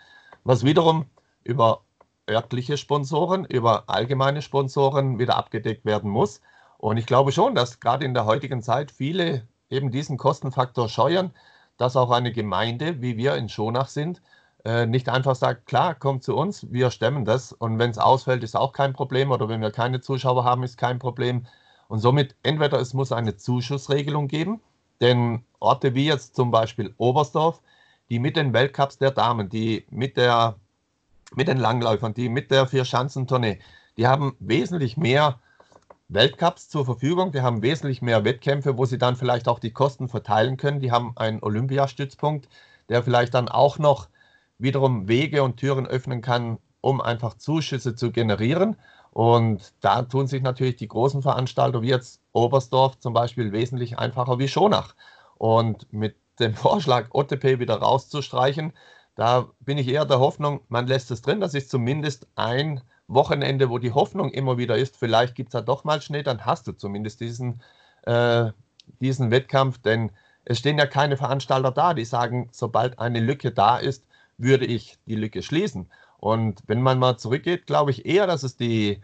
was wiederum über örtliche Sponsoren, über allgemeine Sponsoren wieder abgedeckt werden muss. Und ich glaube schon, dass gerade in der heutigen Zeit viele eben diesen Kostenfaktor scheuern, dass auch eine Gemeinde, wie wir in Schonach sind, äh, nicht einfach sagt, klar, kommt zu uns, wir stemmen das und wenn es ausfällt, ist auch kein Problem oder wenn wir keine Zuschauer haben, ist kein Problem. Und somit entweder es muss eine Zuschussregelung geben, denn Orte wie jetzt zum Beispiel Oberstdorf, die mit den Weltcups der Damen, die mit, der, mit den Langläufern, die mit der Vier-Schanzentournee, die haben wesentlich mehr Weltcups zur Verfügung, die haben wesentlich mehr Wettkämpfe, wo sie dann vielleicht auch die Kosten verteilen können. Die haben einen Olympiastützpunkt, der vielleicht dann auch noch wiederum Wege und Türen öffnen kann, um einfach Zuschüsse zu generieren. Und da tun sich natürlich die großen Veranstalter wie jetzt Oberstdorf zum Beispiel wesentlich einfacher wie Schonach. Und mit dem Vorschlag, OTP wieder rauszustreichen, da bin ich eher der Hoffnung, man lässt es drin. Das ist zumindest ein Wochenende, wo die Hoffnung immer wieder ist, vielleicht gibt es da doch mal Schnee, dann hast du zumindest diesen, äh, diesen Wettkampf. Denn es stehen ja keine Veranstalter da, die sagen, sobald eine Lücke da ist, würde ich die Lücke schließen. Und wenn man mal zurückgeht, glaube ich eher, dass es die,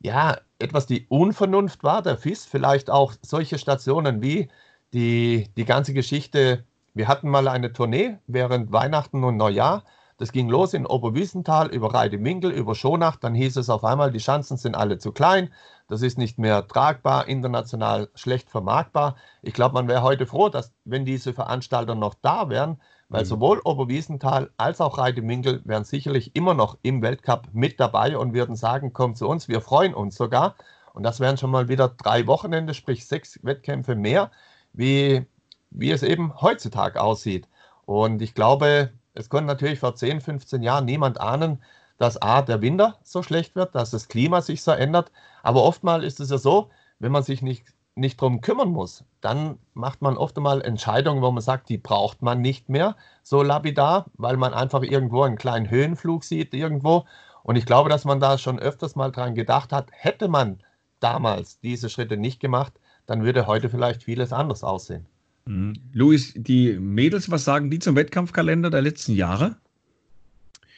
ja, etwas die Unvernunft war, der FIS, vielleicht auch solche Stationen wie die, die ganze Geschichte. Wir hatten mal eine Tournee während Weihnachten und Neujahr. Das ging los in Oberwiesenthal über Reidewinkel, über Schonach. Dann hieß es auf einmal, die Schanzen sind alle zu klein. Das ist nicht mehr tragbar, international schlecht vermarktbar. Ich glaube, man wäre heute froh, dass, wenn diese Veranstalter noch da wären, weil mhm. sowohl Oberwiesenthal als auch Reidewinkel wären sicherlich immer noch im Weltcup mit dabei und würden sagen, komm zu uns, wir freuen uns sogar. Und das wären schon mal wieder drei Wochenende, sprich sechs Wettkämpfe mehr, wie, wie es eben heutzutage aussieht. Und ich glaube, es konnte natürlich vor 10, 15 Jahren niemand ahnen, dass A, der Winter so schlecht wird, dass das Klima sich so ändert. Aber oftmals ist es ja so, wenn man sich nicht nicht darum kümmern muss, dann macht man oft einmal Entscheidungen, wo man sagt, die braucht man nicht mehr so lapidar, weil man einfach irgendwo einen kleinen Höhenflug sieht irgendwo. Und ich glaube, dass man da schon öfters mal dran gedacht hat, hätte man damals diese Schritte nicht gemacht, dann würde heute vielleicht vieles anders aussehen. Mhm. Luis, die Mädels, was sagen die zum Wettkampfkalender der letzten Jahre?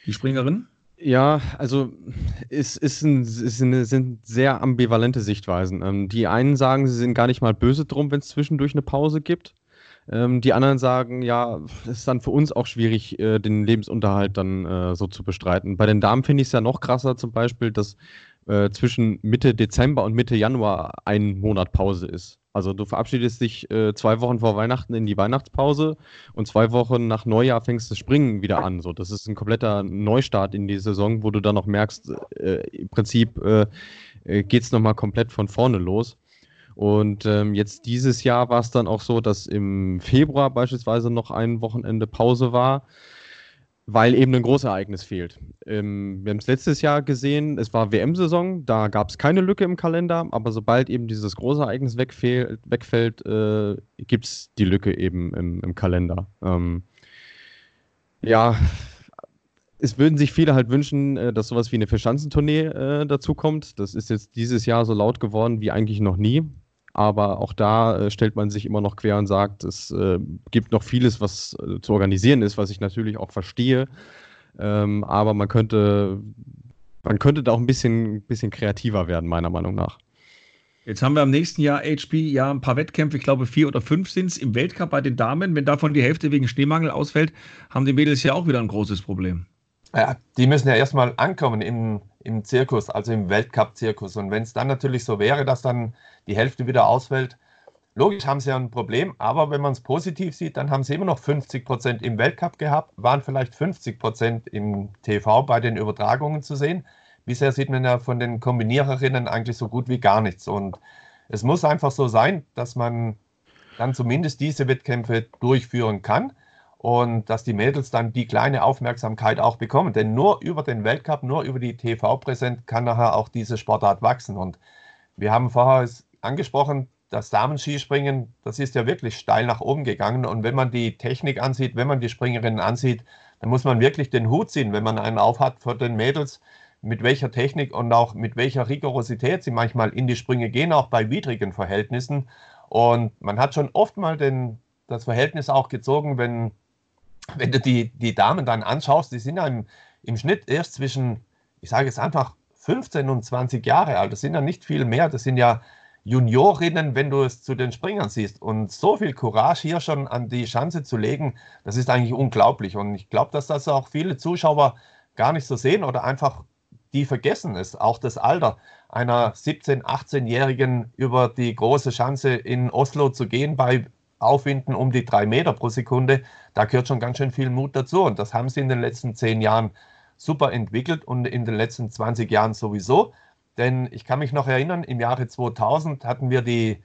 Die Springerinnen? Ja, also es, ist ein, es sind sehr ambivalente Sichtweisen. Ähm, die einen sagen, sie sind gar nicht mal böse drum, wenn es zwischendurch eine Pause gibt. Ähm, die anderen sagen, ja, es ist dann für uns auch schwierig, äh, den Lebensunterhalt dann äh, so zu bestreiten. Bei den Damen finde ich es ja noch krasser, zum Beispiel, dass äh, zwischen Mitte Dezember und Mitte Januar ein Monat Pause ist. Also du verabschiedest dich äh, zwei Wochen vor Weihnachten in die Weihnachtspause und zwei Wochen nach Neujahr fängst das Springen wieder an. So, das ist ein kompletter Neustart in die Saison, wo du dann noch merkst, äh, im Prinzip äh, äh geht es nochmal komplett von vorne los. Und ähm, jetzt dieses Jahr war es dann auch so, dass im Februar beispielsweise noch ein Wochenende Pause war weil eben ein Großereignis fehlt. Ähm, wir haben es letztes Jahr gesehen, es war WM-Saison, da gab es keine Lücke im Kalender, aber sobald eben dieses Großereignis wegfehl, wegfällt, äh, gibt es die Lücke eben im, im Kalender. Ähm, ja, es würden sich viele halt wünschen, äh, dass sowas wie eine Verschanzentournee äh, dazukommt. Das ist jetzt dieses Jahr so laut geworden wie eigentlich noch nie. Aber auch da äh, stellt man sich immer noch quer und sagt, es äh, gibt noch vieles, was äh, zu organisieren ist, was ich natürlich auch verstehe. Ähm, aber man könnte, man könnte da auch ein bisschen, bisschen kreativer werden, meiner Meinung nach. Jetzt haben wir im nächsten Jahr HP ja ein paar Wettkämpfe, ich glaube vier oder fünf sind es im Weltcup bei den Damen. Wenn davon die Hälfte wegen Schneemangel ausfällt, haben die Mädels ja auch wieder ein großes Problem. Ja, die müssen ja erstmal ankommen im, im Zirkus, also im Weltcup-Zirkus. Und wenn es dann natürlich so wäre, dass dann die Hälfte wieder ausfällt, Logisch haben sie ja ein Problem, aber wenn man es positiv sieht, dann haben sie immer noch 50 Prozent im Weltcup gehabt, waren vielleicht 50 Prozent im TV bei den Übertragungen zu sehen. Bisher sieht man ja von den Kombiniererinnen eigentlich so gut wie gar nichts. Und es muss einfach so sein, dass man dann zumindest diese Wettkämpfe durchführen kann und dass die Mädels dann die kleine Aufmerksamkeit auch bekommen. Denn nur über den Weltcup, nur über die TV-Präsenz kann nachher auch diese Sportart wachsen. Und wir haben vorher angesprochen, das Damenskispringen, das ist ja wirklich steil nach oben gegangen. Und wenn man die Technik ansieht, wenn man die Springerinnen ansieht, dann muss man wirklich den Hut ziehen, wenn man einen aufhat vor den Mädels, mit welcher Technik und auch mit welcher Rigorosität sie manchmal in die Sprünge gehen, auch bei widrigen Verhältnissen. Und man hat schon oft mal den, das Verhältnis auch gezogen, wenn, wenn du die, die Damen dann anschaust, die sind ja im, im Schnitt erst zwischen, ich sage es einfach, 15 und 20 Jahre alt. Das sind ja nicht viel mehr. Das sind ja Juniorinnen, wenn du es zu den Springern siehst. Und so viel Courage hier schon an die Schanze zu legen, das ist eigentlich unglaublich. Und ich glaube, dass das auch viele Zuschauer gar nicht so sehen oder einfach die vergessen es. Auch das Alter einer 17-, 18-Jährigen über die große Schanze in Oslo zu gehen bei Aufwinden um die drei Meter pro Sekunde, da gehört schon ganz schön viel Mut dazu. Und das haben sie in den letzten zehn Jahren super entwickelt und in den letzten 20 Jahren sowieso. Denn ich kann mich noch erinnern, im Jahre 2000 hatten wir die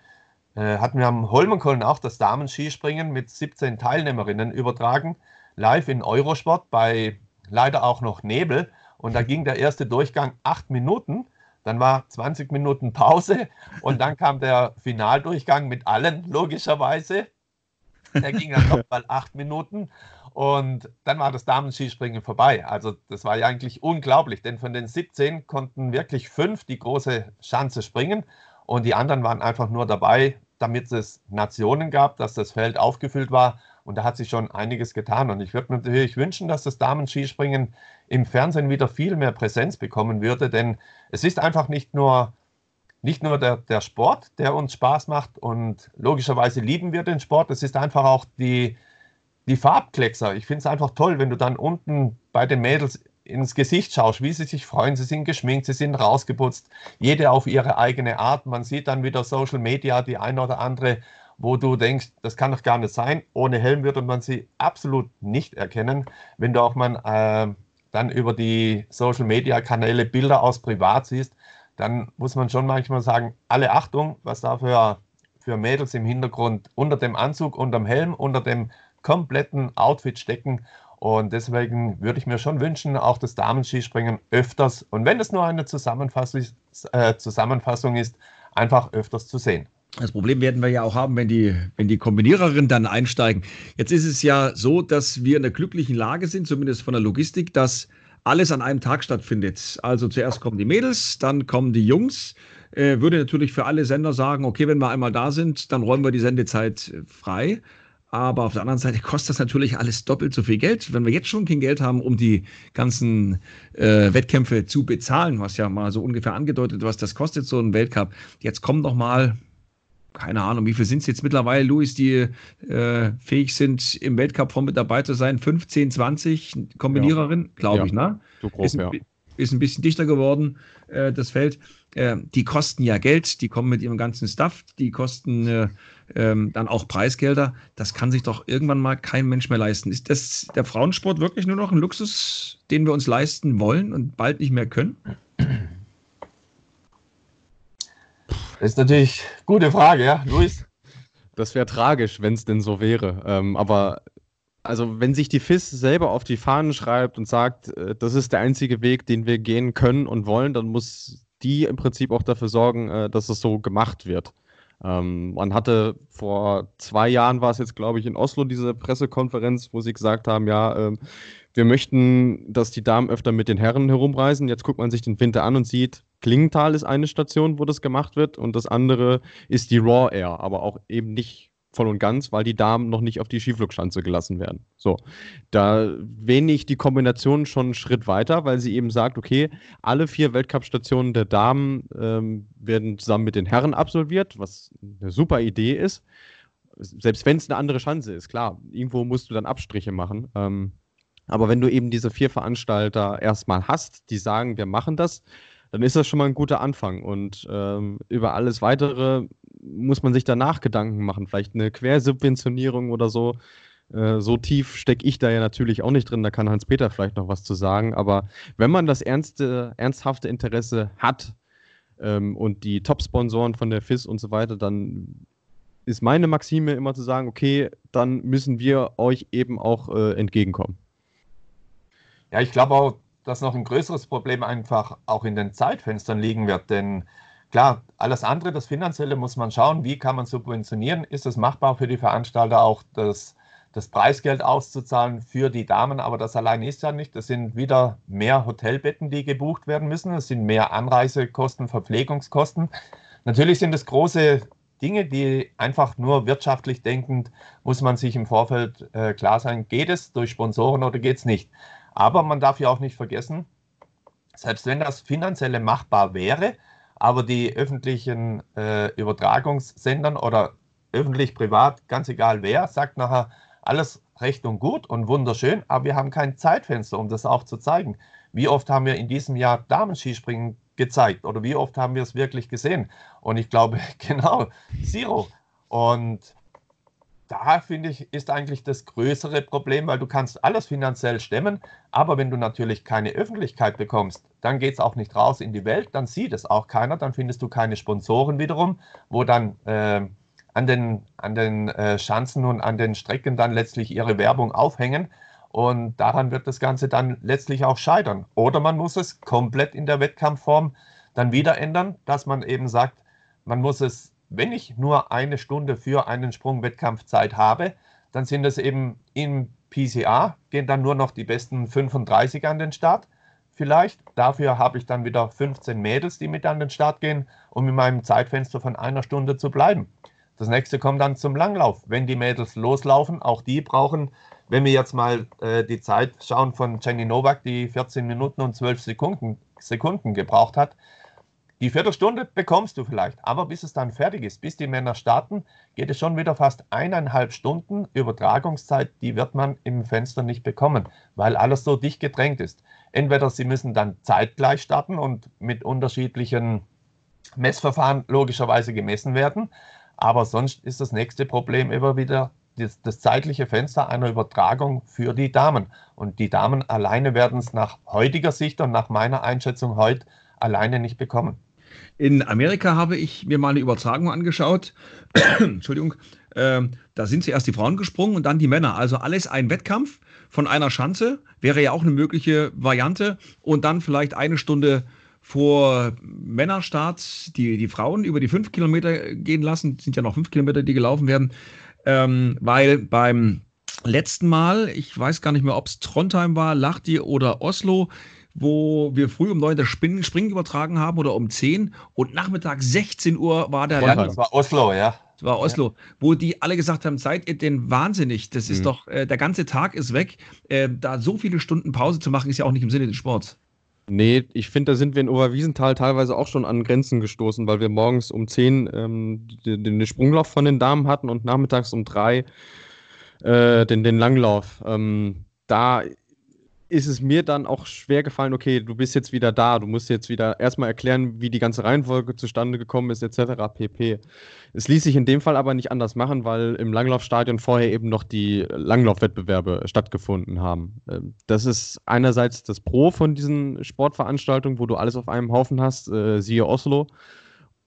äh, hatten wir am Holmenkollen auch das Damenskispringen mit 17 Teilnehmerinnen übertragen, live in Eurosport bei leider auch noch Nebel. Und da ging der erste Durchgang acht Minuten. Dann war 20 Minuten Pause und dann kam der Finaldurchgang mit allen, logischerweise. Der ging dann nochmal acht Minuten und dann war das Damenskispringen vorbei. Also das war ja eigentlich unglaublich, denn von den 17 konnten wirklich fünf die große Schanze springen und die anderen waren einfach nur dabei, damit es Nationen gab, dass das Feld aufgefüllt war und da hat sich schon einiges getan. Und ich würde mir natürlich wünschen, dass das Damen-Skispringen im Fernsehen wieder viel mehr Präsenz bekommen würde, denn es ist einfach nicht nur, nicht nur der, der Sport, der uns Spaß macht und logischerweise lieben wir den Sport, es ist einfach auch die, die Farbkleckser. Ich finde es einfach toll, wenn du dann unten bei den Mädels ins Gesicht schaust, wie sie sich freuen. Sie sind geschminkt, sie sind rausgeputzt, jede auf ihre eigene Art. Man sieht dann wieder Social Media, die eine oder andere wo du denkst, das kann doch gar nicht sein. Ohne Helm würde man sie absolut nicht erkennen. Wenn du auch mal äh, dann über die Social-Media-Kanäle Bilder aus Privat siehst, dann muss man schon manchmal sagen, alle Achtung, was da für, für Mädels im Hintergrund unter dem Anzug, unter dem Helm, unter dem kompletten Outfit stecken. Und deswegen würde ich mir schon wünschen, auch das Damenskispringen öfters, und wenn es nur eine Zusammenfassung, äh, Zusammenfassung ist, einfach öfters zu sehen. Das Problem werden wir ja auch haben, wenn die, wenn die Kombiniererinnen dann einsteigen. Jetzt ist es ja so, dass wir in der glücklichen Lage sind, zumindest von der Logistik, dass alles an einem Tag stattfindet. Also zuerst kommen die Mädels, dann kommen die Jungs. Äh, würde natürlich für alle Sender sagen, okay, wenn wir einmal da sind, dann räumen wir die Sendezeit äh, frei. Aber auf der anderen Seite kostet das natürlich alles doppelt so viel Geld. Wenn wir jetzt schon kein Geld haben, um die ganzen äh, Wettkämpfe zu bezahlen, was ja mal so ungefähr angedeutet, was das kostet, so ein Weltcup. Jetzt kommen doch mal keine Ahnung, wie viele sind es jetzt mittlerweile, Luis, die äh, fähig sind, im Weltcup von mit dabei zu sein? 15, 20 Kombiniererinnen, ja. glaube ja. ich, ne? So groß, ist, ein, ja. ist ein bisschen dichter geworden, äh, das Feld. Äh, die kosten ja Geld, die kommen mit ihrem ganzen Stuff, die kosten äh, ähm, dann auch Preisgelder. Das kann sich doch irgendwann mal kein Mensch mehr leisten. Ist das der Frauensport wirklich nur noch ein Luxus, den wir uns leisten wollen und bald nicht mehr können? Das ist natürlich eine gute Frage, ja, Luis. Das wäre tragisch, wenn es denn so wäre. Ähm, aber also wenn sich die FIS selber auf die Fahnen schreibt und sagt, äh, das ist der einzige Weg, den wir gehen können und wollen, dann muss die im Prinzip auch dafür sorgen, äh, dass es so gemacht wird. Ähm, man hatte vor zwei Jahren war es jetzt, glaube ich, in Oslo diese Pressekonferenz, wo sie gesagt haben, ja, ähm, wir möchten, dass die Damen öfter mit den Herren herumreisen. Jetzt guckt man sich den Winter an und sieht, Klingenthal ist eine Station, wo das gemacht wird und das andere ist die Raw Air, aber auch eben nicht voll und ganz, weil die Damen noch nicht auf die Skiflugschanze gelassen werden. So, da wähne ich die Kombination schon einen Schritt weiter, weil sie eben sagt, okay, alle vier Weltcup-Stationen der Damen ähm, werden zusammen mit den Herren absolviert, was eine super Idee ist. Selbst wenn es eine andere Schanze ist, klar, irgendwo musst du dann Abstriche machen. Ähm, aber wenn du eben diese vier Veranstalter erstmal hast, die sagen, wir machen das, dann ist das schon mal ein guter Anfang. Und ähm, über alles Weitere muss man sich danach Gedanken machen. Vielleicht eine Quersubventionierung oder so. Äh, so tief stecke ich da ja natürlich auch nicht drin, da kann Hans-Peter vielleicht noch was zu sagen. Aber wenn man das ernste, ernsthafte Interesse hat ähm, und die Top-Sponsoren von der FIS und so weiter, dann ist meine Maxime immer zu sagen, okay, dann müssen wir euch eben auch äh, entgegenkommen. Ja, ich glaube auch, dass noch ein größeres Problem einfach auch in den Zeitfenstern liegen wird, denn klar, alles andere, das Finanzielle muss man schauen, wie kann man subventionieren, ist es machbar für die Veranstalter auch das das Preisgeld auszuzahlen für die Damen, aber das allein ist ja nicht. Es sind wieder mehr Hotelbetten, die gebucht werden müssen. Es sind mehr Anreisekosten, Verpflegungskosten. Natürlich sind es große Dinge, die einfach nur wirtschaftlich denkend, muss man sich im Vorfeld äh, klar sein, geht es durch Sponsoren oder geht es nicht. Aber man darf ja auch nicht vergessen, selbst wenn das finanzielle machbar wäre, aber die öffentlichen äh, Übertragungssendern oder öffentlich-privat, ganz egal wer, sagt nachher, alles recht und gut und wunderschön, aber wir haben kein Zeitfenster, um das auch zu zeigen. Wie oft haben wir in diesem Jahr Damenskispringen gezeigt oder wie oft haben wir es wirklich gesehen? Und ich glaube, genau, zero. Und da finde ich, ist eigentlich das größere Problem, weil du kannst alles finanziell stemmen, aber wenn du natürlich keine Öffentlichkeit bekommst, dann geht es auch nicht raus in die Welt, dann sieht es auch keiner, dann findest du keine Sponsoren wiederum, wo dann äh, an den, an den äh, Schanzen und an den Strecken dann letztlich ihre Werbung aufhängen. Und daran wird das Ganze dann letztlich auch scheitern. Oder man muss es komplett in der Wettkampfform dann wieder ändern, dass man eben sagt, man muss es, wenn ich nur eine Stunde für einen Sprung Wettkampfzeit habe, dann sind es eben im PCA, gehen dann nur noch die besten 35 an den Start vielleicht. Dafür habe ich dann wieder 15 Mädels, die mit an den Start gehen, um in meinem Zeitfenster von einer Stunde zu bleiben. Das nächste kommt dann zum Langlauf. Wenn die Mädels loslaufen, auch die brauchen, wenn wir jetzt mal äh, die Zeit schauen von Jenny Novak, die 14 Minuten und 12 Sekunden, Sekunden gebraucht hat, die Viertelstunde bekommst du vielleicht, aber bis es dann fertig ist, bis die Männer starten, geht es schon wieder fast eineinhalb Stunden Übertragungszeit, die wird man im Fenster nicht bekommen, weil alles so dicht gedrängt ist. Entweder sie müssen dann zeitgleich starten und mit unterschiedlichen Messverfahren logischerweise gemessen werden, aber sonst ist das nächste Problem immer wieder das, das, zeitliche Fenster einer Übertragung für die Damen. Und die Damen alleine werden es nach heutiger Sicht und nach meiner Einschätzung heute alleine nicht bekommen. In Amerika habe ich mir mal eine Übertragung angeschaut. Entschuldigung. Äh, da sind zuerst die Frauen gesprungen und dann die Männer. Also alles ein Wettkampf von einer Schanze. Wäre ja auch eine mögliche Variante. Und dann vielleicht eine Stunde vor Männerstart die, die Frauen über die fünf Kilometer gehen lassen. Das sind ja noch fünf Kilometer, die gelaufen werden. Ähm, weil beim letzten Mal, ich weiß gar nicht mehr, ob es Trondheim war, Lahti oder Oslo, wo wir früh um 9 das Springen, Springen übertragen haben oder um 10 und Nachmittag 16 Uhr war der. Ja, das war Oslo, ja. Das war Oslo, ja. wo die alle gesagt haben, seid ihr denn wahnsinnig? Das ist mhm. doch, äh, der ganze Tag ist weg. Äh, da so viele Stunden Pause zu machen, ist ja auch nicht im Sinne des Sports. Nee, ich finde, da sind wir in Oberwiesenthal teilweise auch schon an Grenzen gestoßen, weil wir morgens um 10 ähm, den, den, Sprunglauf von den Damen hatten und nachmittags um 3 äh, den, den Langlauf. Ähm, da ist es mir dann auch schwer gefallen, okay, du bist jetzt wieder da, du musst jetzt wieder erstmal erklären, wie die ganze Reihenfolge zustande gekommen ist, etc. pp. Es ließ sich in dem Fall aber nicht anders machen, weil im Langlaufstadion vorher eben noch die Langlaufwettbewerbe stattgefunden haben. Ähm, das ist einerseits das Pro von diesen Sportveranstaltungen, wo du alles auf einem Haufen hast, äh, siehe Oslo.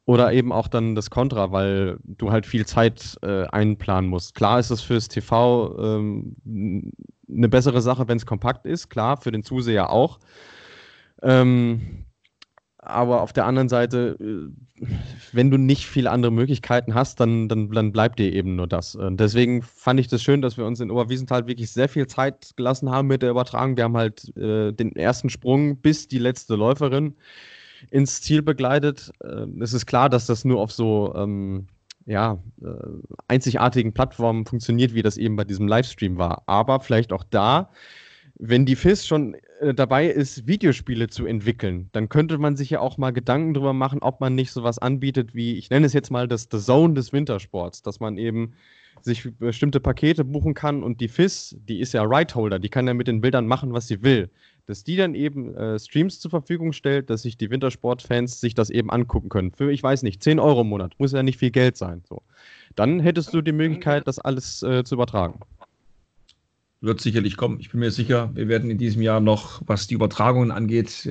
Oder eben auch dann das Kontra, weil du halt viel Zeit äh, einplanen musst. Klar ist es fürs TV ähm, eine bessere Sache, wenn es kompakt ist, klar, für den Zuseher auch. Ähm, aber auf der anderen Seite, äh, wenn du nicht viele andere Möglichkeiten hast, dann, dann, dann bleibt dir eben nur das. Und deswegen fand ich das schön, dass wir uns in Oberwiesenthal wirklich sehr viel Zeit gelassen haben mit der Übertragung. Wir haben halt äh, den ersten Sprung bis die letzte Läuferin ins Ziel begleitet. Äh, es ist klar, dass das nur auf so ähm, ja, äh, einzigartigen Plattformen funktioniert, wie das eben bei diesem Livestream war. Aber vielleicht auch da, wenn die FIS schon äh, dabei ist, Videospiele zu entwickeln, dann könnte man sich ja auch mal Gedanken darüber machen, ob man nicht sowas anbietet wie, ich nenne es jetzt mal das The Zone des Wintersports, dass man eben sich bestimmte Pakete buchen kann und die FIS, die ist ja Rightholder, die kann ja mit den Bildern machen, was sie will dass die dann eben äh, Streams zur Verfügung stellt, dass sich die Wintersportfans sich das eben angucken können. Für, ich weiß nicht, 10 Euro im Monat. Muss ja nicht viel Geld sein. So. Dann hättest du die Möglichkeit, das alles äh, zu übertragen wird sicherlich kommen. Ich bin mir sicher, wir werden in diesem Jahr noch, was die Übertragungen angeht,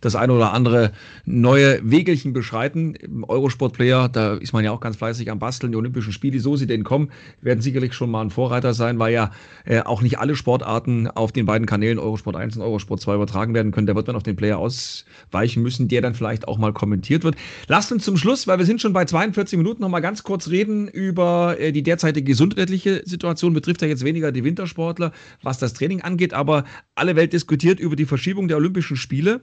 das eine oder andere neue Wegelchen beschreiten. Im Eurosport-Player, da ist man ja auch ganz fleißig am Basteln. Die Olympischen Spiele, so sie denn kommen, werden sicherlich schon mal ein Vorreiter sein, weil ja äh, auch nicht alle Sportarten auf den beiden Kanälen Eurosport 1 und Eurosport 2 übertragen werden können. Da wird man auf den Player ausweichen müssen, der dann vielleicht auch mal kommentiert wird. Lasst uns zum Schluss, weil wir sind schon bei 42 Minuten, noch mal ganz kurz reden über äh, die derzeitige gesundheitliche Situation. Betrifft ja jetzt weniger die Wintersport Sportler, was das Training angeht. Aber alle Welt diskutiert über die Verschiebung der Olympischen Spiele.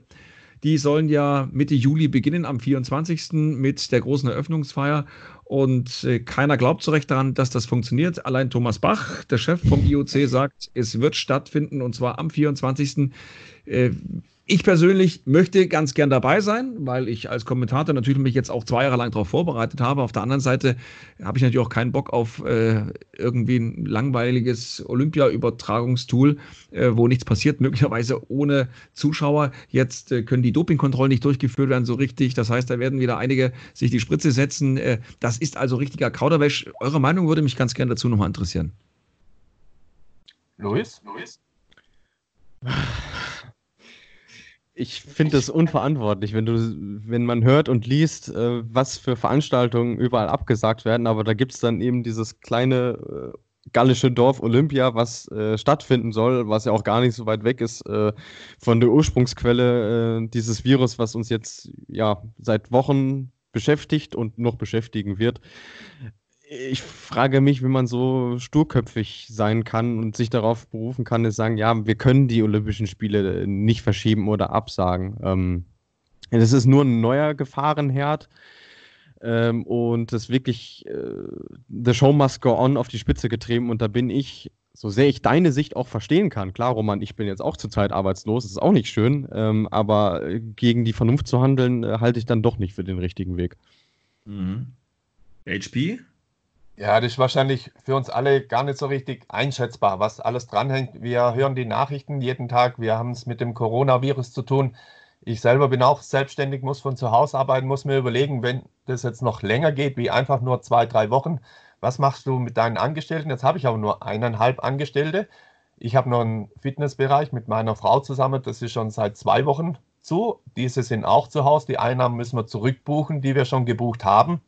Die sollen ja Mitte Juli beginnen, am 24. mit der großen Eröffnungsfeier. Und äh, keiner glaubt so recht daran, dass das funktioniert. Allein Thomas Bach, der Chef vom IOC, sagt, es wird stattfinden und zwar am 24. Äh, ich persönlich möchte ganz gern dabei sein, weil ich als Kommentator natürlich mich jetzt auch zwei Jahre lang darauf vorbereitet habe. Auf der anderen Seite habe ich natürlich auch keinen Bock auf äh, irgendwie ein langweiliges Olympia-Übertragungstool, äh, wo nichts passiert, möglicherweise ohne Zuschauer. Jetzt äh, können die Dopingkontrollen nicht durchgeführt werden so richtig. Das heißt, da werden wieder einige sich die Spritze setzen. Äh, das ist also richtiger Kauderwäsch. Eure Meinung würde mich ganz gern dazu nochmal interessieren. Luis? Luis? ich finde es unverantwortlich, wenn du, wenn man hört und liest, äh, was für Veranstaltungen überall abgesagt werden, aber da gibt es dann eben dieses kleine äh, gallische Dorf Olympia, was äh, stattfinden soll, was ja auch gar nicht so weit weg ist äh, von der Ursprungsquelle äh, dieses Virus, was uns jetzt ja seit Wochen beschäftigt und noch beschäftigen wird ich frage mich, wie man so sturköpfig sein kann und sich darauf berufen kann, ist sagen, ja, wir können die Olympischen Spiele nicht verschieben oder absagen. Ähm, das ist nur ein neuer Gefahrenherd ähm, und das wirklich äh, The Show must go on auf die Spitze getrieben und da bin ich, so sehr ich deine Sicht auch verstehen kann, klar, Roman, ich bin jetzt auch zurzeit arbeitslos, ist auch nicht schön, ähm, aber gegen die Vernunft zu handeln, äh, halte ich dann doch nicht für den richtigen Weg. Mhm. HP? Ja, das ist wahrscheinlich für uns alle gar nicht so richtig einschätzbar, was alles dranhängt. Wir hören die Nachrichten jeden Tag. Wir haben es mit dem Coronavirus zu tun. Ich selber bin auch selbstständig, muss von zu Hause arbeiten, muss mir überlegen, wenn das jetzt noch länger geht, wie einfach nur zwei, drei Wochen, was machst du mit deinen Angestellten? Jetzt habe ich aber nur eineinhalb Angestellte. Ich habe noch einen Fitnessbereich mit meiner Frau zusammen, das ist schon seit zwei Wochen zu. Diese sind auch zu Hause. Die Einnahmen müssen wir zurückbuchen, die wir schon gebucht haben.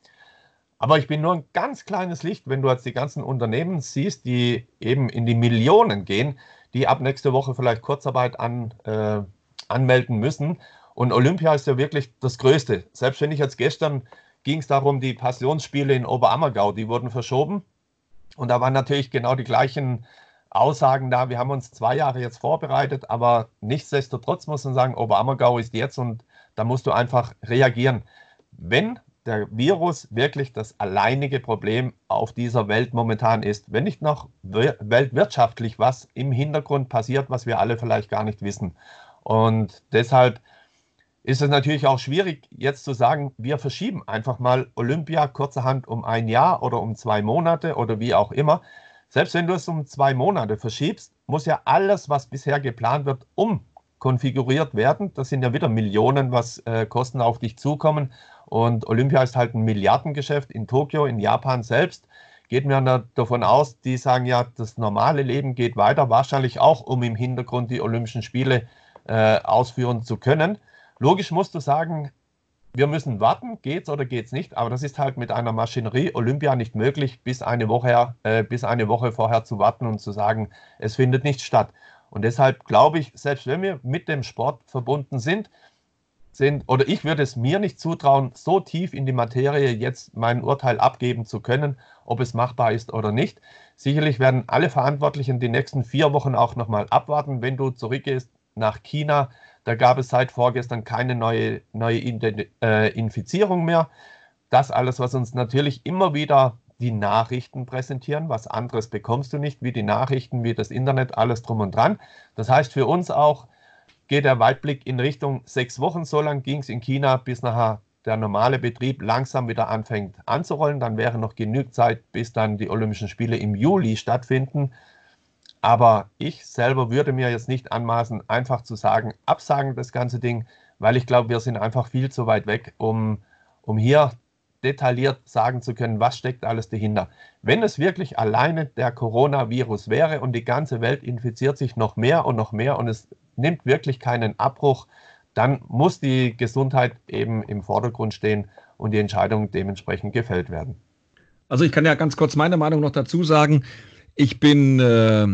Aber ich bin nur ein ganz kleines Licht, wenn du jetzt die ganzen Unternehmen siehst, die eben in die Millionen gehen, die ab nächste Woche vielleicht Kurzarbeit an, äh, anmelden müssen. Und Olympia ist ja wirklich das Größte. Selbst wenn ich jetzt gestern ging es darum, die Passionsspiele in Oberammergau, die wurden verschoben. Und da waren natürlich genau die gleichen Aussagen da. Wir haben uns zwei Jahre jetzt vorbereitet, aber nichtsdestotrotz muss man sagen, Oberammergau ist jetzt und da musst du einfach reagieren. Wenn der Virus wirklich das alleinige Problem auf dieser Welt momentan ist. Wenn nicht noch weltwirtschaftlich was im Hintergrund passiert, was wir alle vielleicht gar nicht wissen. Und deshalb ist es natürlich auch schwierig, jetzt zu sagen, wir verschieben einfach mal Olympia kurzerhand um ein Jahr oder um zwei Monate oder wie auch immer. Selbst wenn du es um zwei Monate verschiebst, muss ja alles, was bisher geplant wird, umkonfiguriert werden. Das sind ja wieder Millionen, was äh, Kosten auf dich zukommen. Und Olympia ist halt ein Milliardengeschäft in Tokio, in Japan selbst. Geht mir davon aus, die sagen ja, das normale Leben geht weiter, wahrscheinlich auch, um im Hintergrund die Olympischen Spiele äh, ausführen zu können. Logisch musst du sagen, wir müssen warten, geht's oder geht's nicht, aber das ist halt mit einer Maschinerie Olympia nicht möglich, bis eine Woche, äh, bis eine Woche vorher zu warten und zu sagen, es findet nicht statt. Und deshalb glaube ich, selbst wenn wir mit dem Sport verbunden sind, sind, oder ich würde es mir nicht zutrauen, so tief in die Materie jetzt mein Urteil abgeben zu können, ob es machbar ist oder nicht. Sicherlich werden alle Verantwortlichen die nächsten vier Wochen auch nochmal abwarten. Wenn du zurückgehst nach China, da gab es seit vorgestern keine neue, neue äh, Infizierung mehr. Das alles, was uns natürlich immer wieder die Nachrichten präsentieren. Was anderes bekommst du nicht, wie die Nachrichten, wie das Internet, alles drum und dran. Das heißt für uns auch, geht der Weitblick in Richtung sechs Wochen. So lang ging es in China, bis nachher der normale Betrieb langsam wieder anfängt anzurollen. Dann wäre noch genug Zeit, bis dann die Olympischen Spiele im Juli stattfinden. Aber ich selber würde mir jetzt nicht anmaßen, einfach zu sagen, absagen das ganze Ding, weil ich glaube, wir sind einfach viel zu weit weg, um, um hier detailliert sagen zu können, was steckt alles dahinter. Wenn es wirklich alleine der Coronavirus wäre und die ganze Welt infiziert sich noch mehr und noch mehr und es nimmt wirklich keinen Abbruch, dann muss die Gesundheit eben im Vordergrund stehen und die Entscheidung dementsprechend gefällt werden. Also ich kann ja ganz kurz meine Meinung noch dazu sagen. Ich bin äh,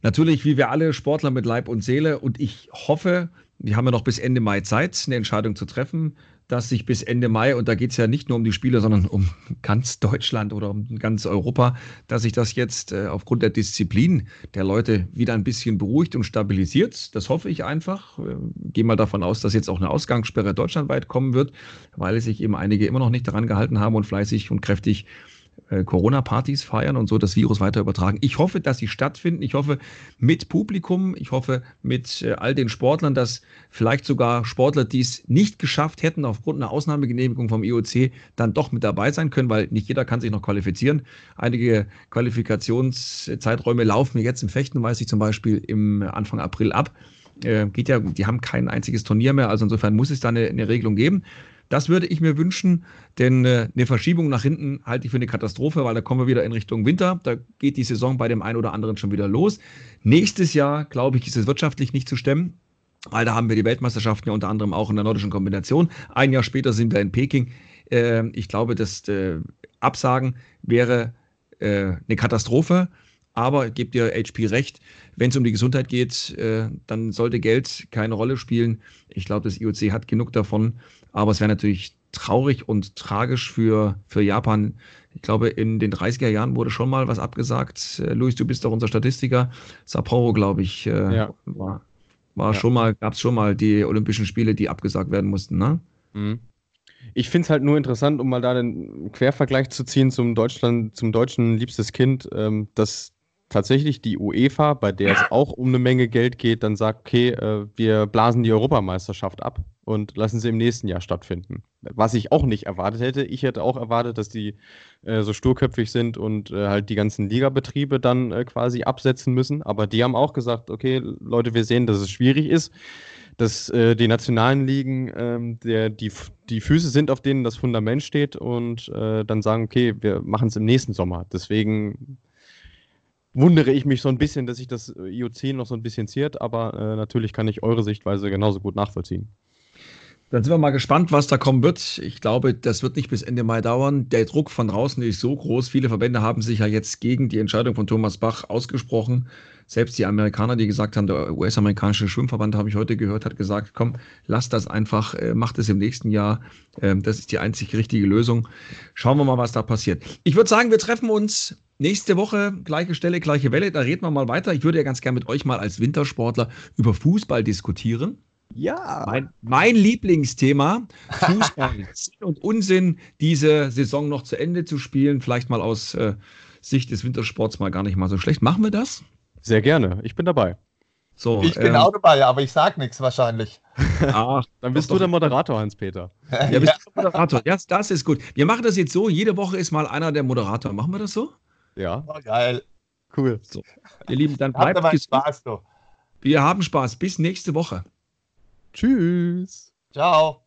natürlich, wie wir alle, Sportler mit Leib und Seele und ich hoffe, wir haben ja noch bis Ende Mai Zeit, eine Entscheidung zu treffen dass sich bis Ende Mai, und da geht es ja nicht nur um die Spiele, sondern um ganz Deutschland oder um ganz Europa, dass sich das jetzt äh, aufgrund der Disziplin der Leute wieder ein bisschen beruhigt und stabilisiert. Das hoffe ich einfach. Äh, Gehe mal davon aus, dass jetzt auch eine Ausgangssperre deutschlandweit kommen wird, weil sich eben einige immer noch nicht daran gehalten haben und fleißig und kräftig äh, Corona-Partys feiern und so das Virus weiter übertragen. Ich hoffe, dass sie stattfinden. Ich hoffe mit Publikum. Ich hoffe mit äh, all den Sportlern, dass vielleicht sogar Sportler, die es nicht geschafft hätten, aufgrund einer Ausnahmegenehmigung vom IOC, dann doch mit dabei sein können, weil nicht jeder kann sich noch qualifizieren. Einige Qualifikationszeiträume laufen jetzt im Fechten, weiß ich zum Beispiel im Anfang April ab. Äh, geht ja, die haben kein einziges Turnier mehr, also insofern muss es da eine, eine Regelung geben. Das würde ich mir wünschen, denn äh, eine Verschiebung nach hinten halte ich für eine Katastrophe, weil da kommen wir wieder in Richtung Winter. Da geht die Saison bei dem einen oder anderen schon wieder los. Nächstes Jahr, glaube ich, ist es wirtschaftlich nicht zu stemmen. Weil da haben wir die Weltmeisterschaften ja unter anderem auch in der nordischen Kombination. Ein Jahr später sind wir in Peking. Äh, ich glaube, das äh, Absagen wäre eine Katastrophe. Aber gebt ihr HP recht, wenn es um die Gesundheit geht, äh, dann sollte Geld keine Rolle spielen. Ich glaube, das IOC hat genug davon. Aber es wäre natürlich traurig und tragisch für, für Japan. Ich glaube, in den 30er Jahren wurde schon mal was abgesagt. Äh, Luis, du bist doch unser Statistiker. Sapporo, glaube ich, äh, ja. war, war ja. schon mal, gab es schon mal die Olympischen Spiele, die abgesagt werden mussten, ne? Mhm. Ich finde es halt nur interessant, um mal da den Quervergleich zu ziehen zum Deutschland, zum deutschen liebstes Kind, ähm, dass tatsächlich die UEFA, bei der es auch um eine Menge Geld geht, dann sagt, okay, äh, wir blasen die Europameisterschaft ab und lassen sie im nächsten Jahr stattfinden. Was ich auch nicht erwartet hätte. Ich hätte auch erwartet, dass die äh, so sturköpfig sind und äh, halt die ganzen Ligabetriebe dann äh, quasi absetzen müssen. Aber die haben auch gesagt, okay, Leute, wir sehen, dass es schwierig ist, dass äh, die nationalen Ligen, ähm, der, die, die Füße sind, auf denen das Fundament steht und äh, dann sagen, okay, wir machen es im nächsten Sommer. Deswegen wundere ich mich so ein bisschen, dass sich das IOC noch so ein bisschen ziert, aber äh, natürlich kann ich eure Sichtweise genauso gut nachvollziehen. Dann sind wir mal gespannt, was da kommen wird. Ich glaube, das wird nicht bis Ende Mai dauern. Der Druck von draußen ist so groß. Viele Verbände haben sich ja jetzt gegen die Entscheidung von Thomas Bach ausgesprochen. Selbst die Amerikaner, die gesagt haben, der US-amerikanische Schwimmverband, habe ich heute gehört, hat gesagt, komm, lass das einfach, äh, macht es im nächsten Jahr. Ähm, das ist die einzig richtige Lösung. Schauen wir mal, was da passiert. Ich würde sagen, wir treffen uns nächste Woche, gleiche Stelle, gleiche Welle. Da reden wir mal weiter. Ich würde ja ganz gerne mit euch mal als Wintersportler über Fußball diskutieren. Ja. Mein, mein Lieblingsthema, Fußball, Sinn und Unsinn, diese Saison noch zu Ende zu spielen. Vielleicht mal aus äh, Sicht des Wintersports mal gar nicht mal so schlecht. Machen wir das? Sehr gerne. Ich bin dabei. So, ich bin ähm, auch dabei, aber ich sage nichts wahrscheinlich. Ach, dann bist du der Moderator, Hans-Peter. Ja, bist du der Moderator. Ja, das ist gut. Wir machen das jetzt so: jede Woche ist mal einer der Moderator. Machen wir das so? Ja. Oh, geil. Cool. So. Ihr Lieben, dann bleibt Spaß. Du. Wir haben Spaß. Bis nächste Woche. Tschüss. Ciao.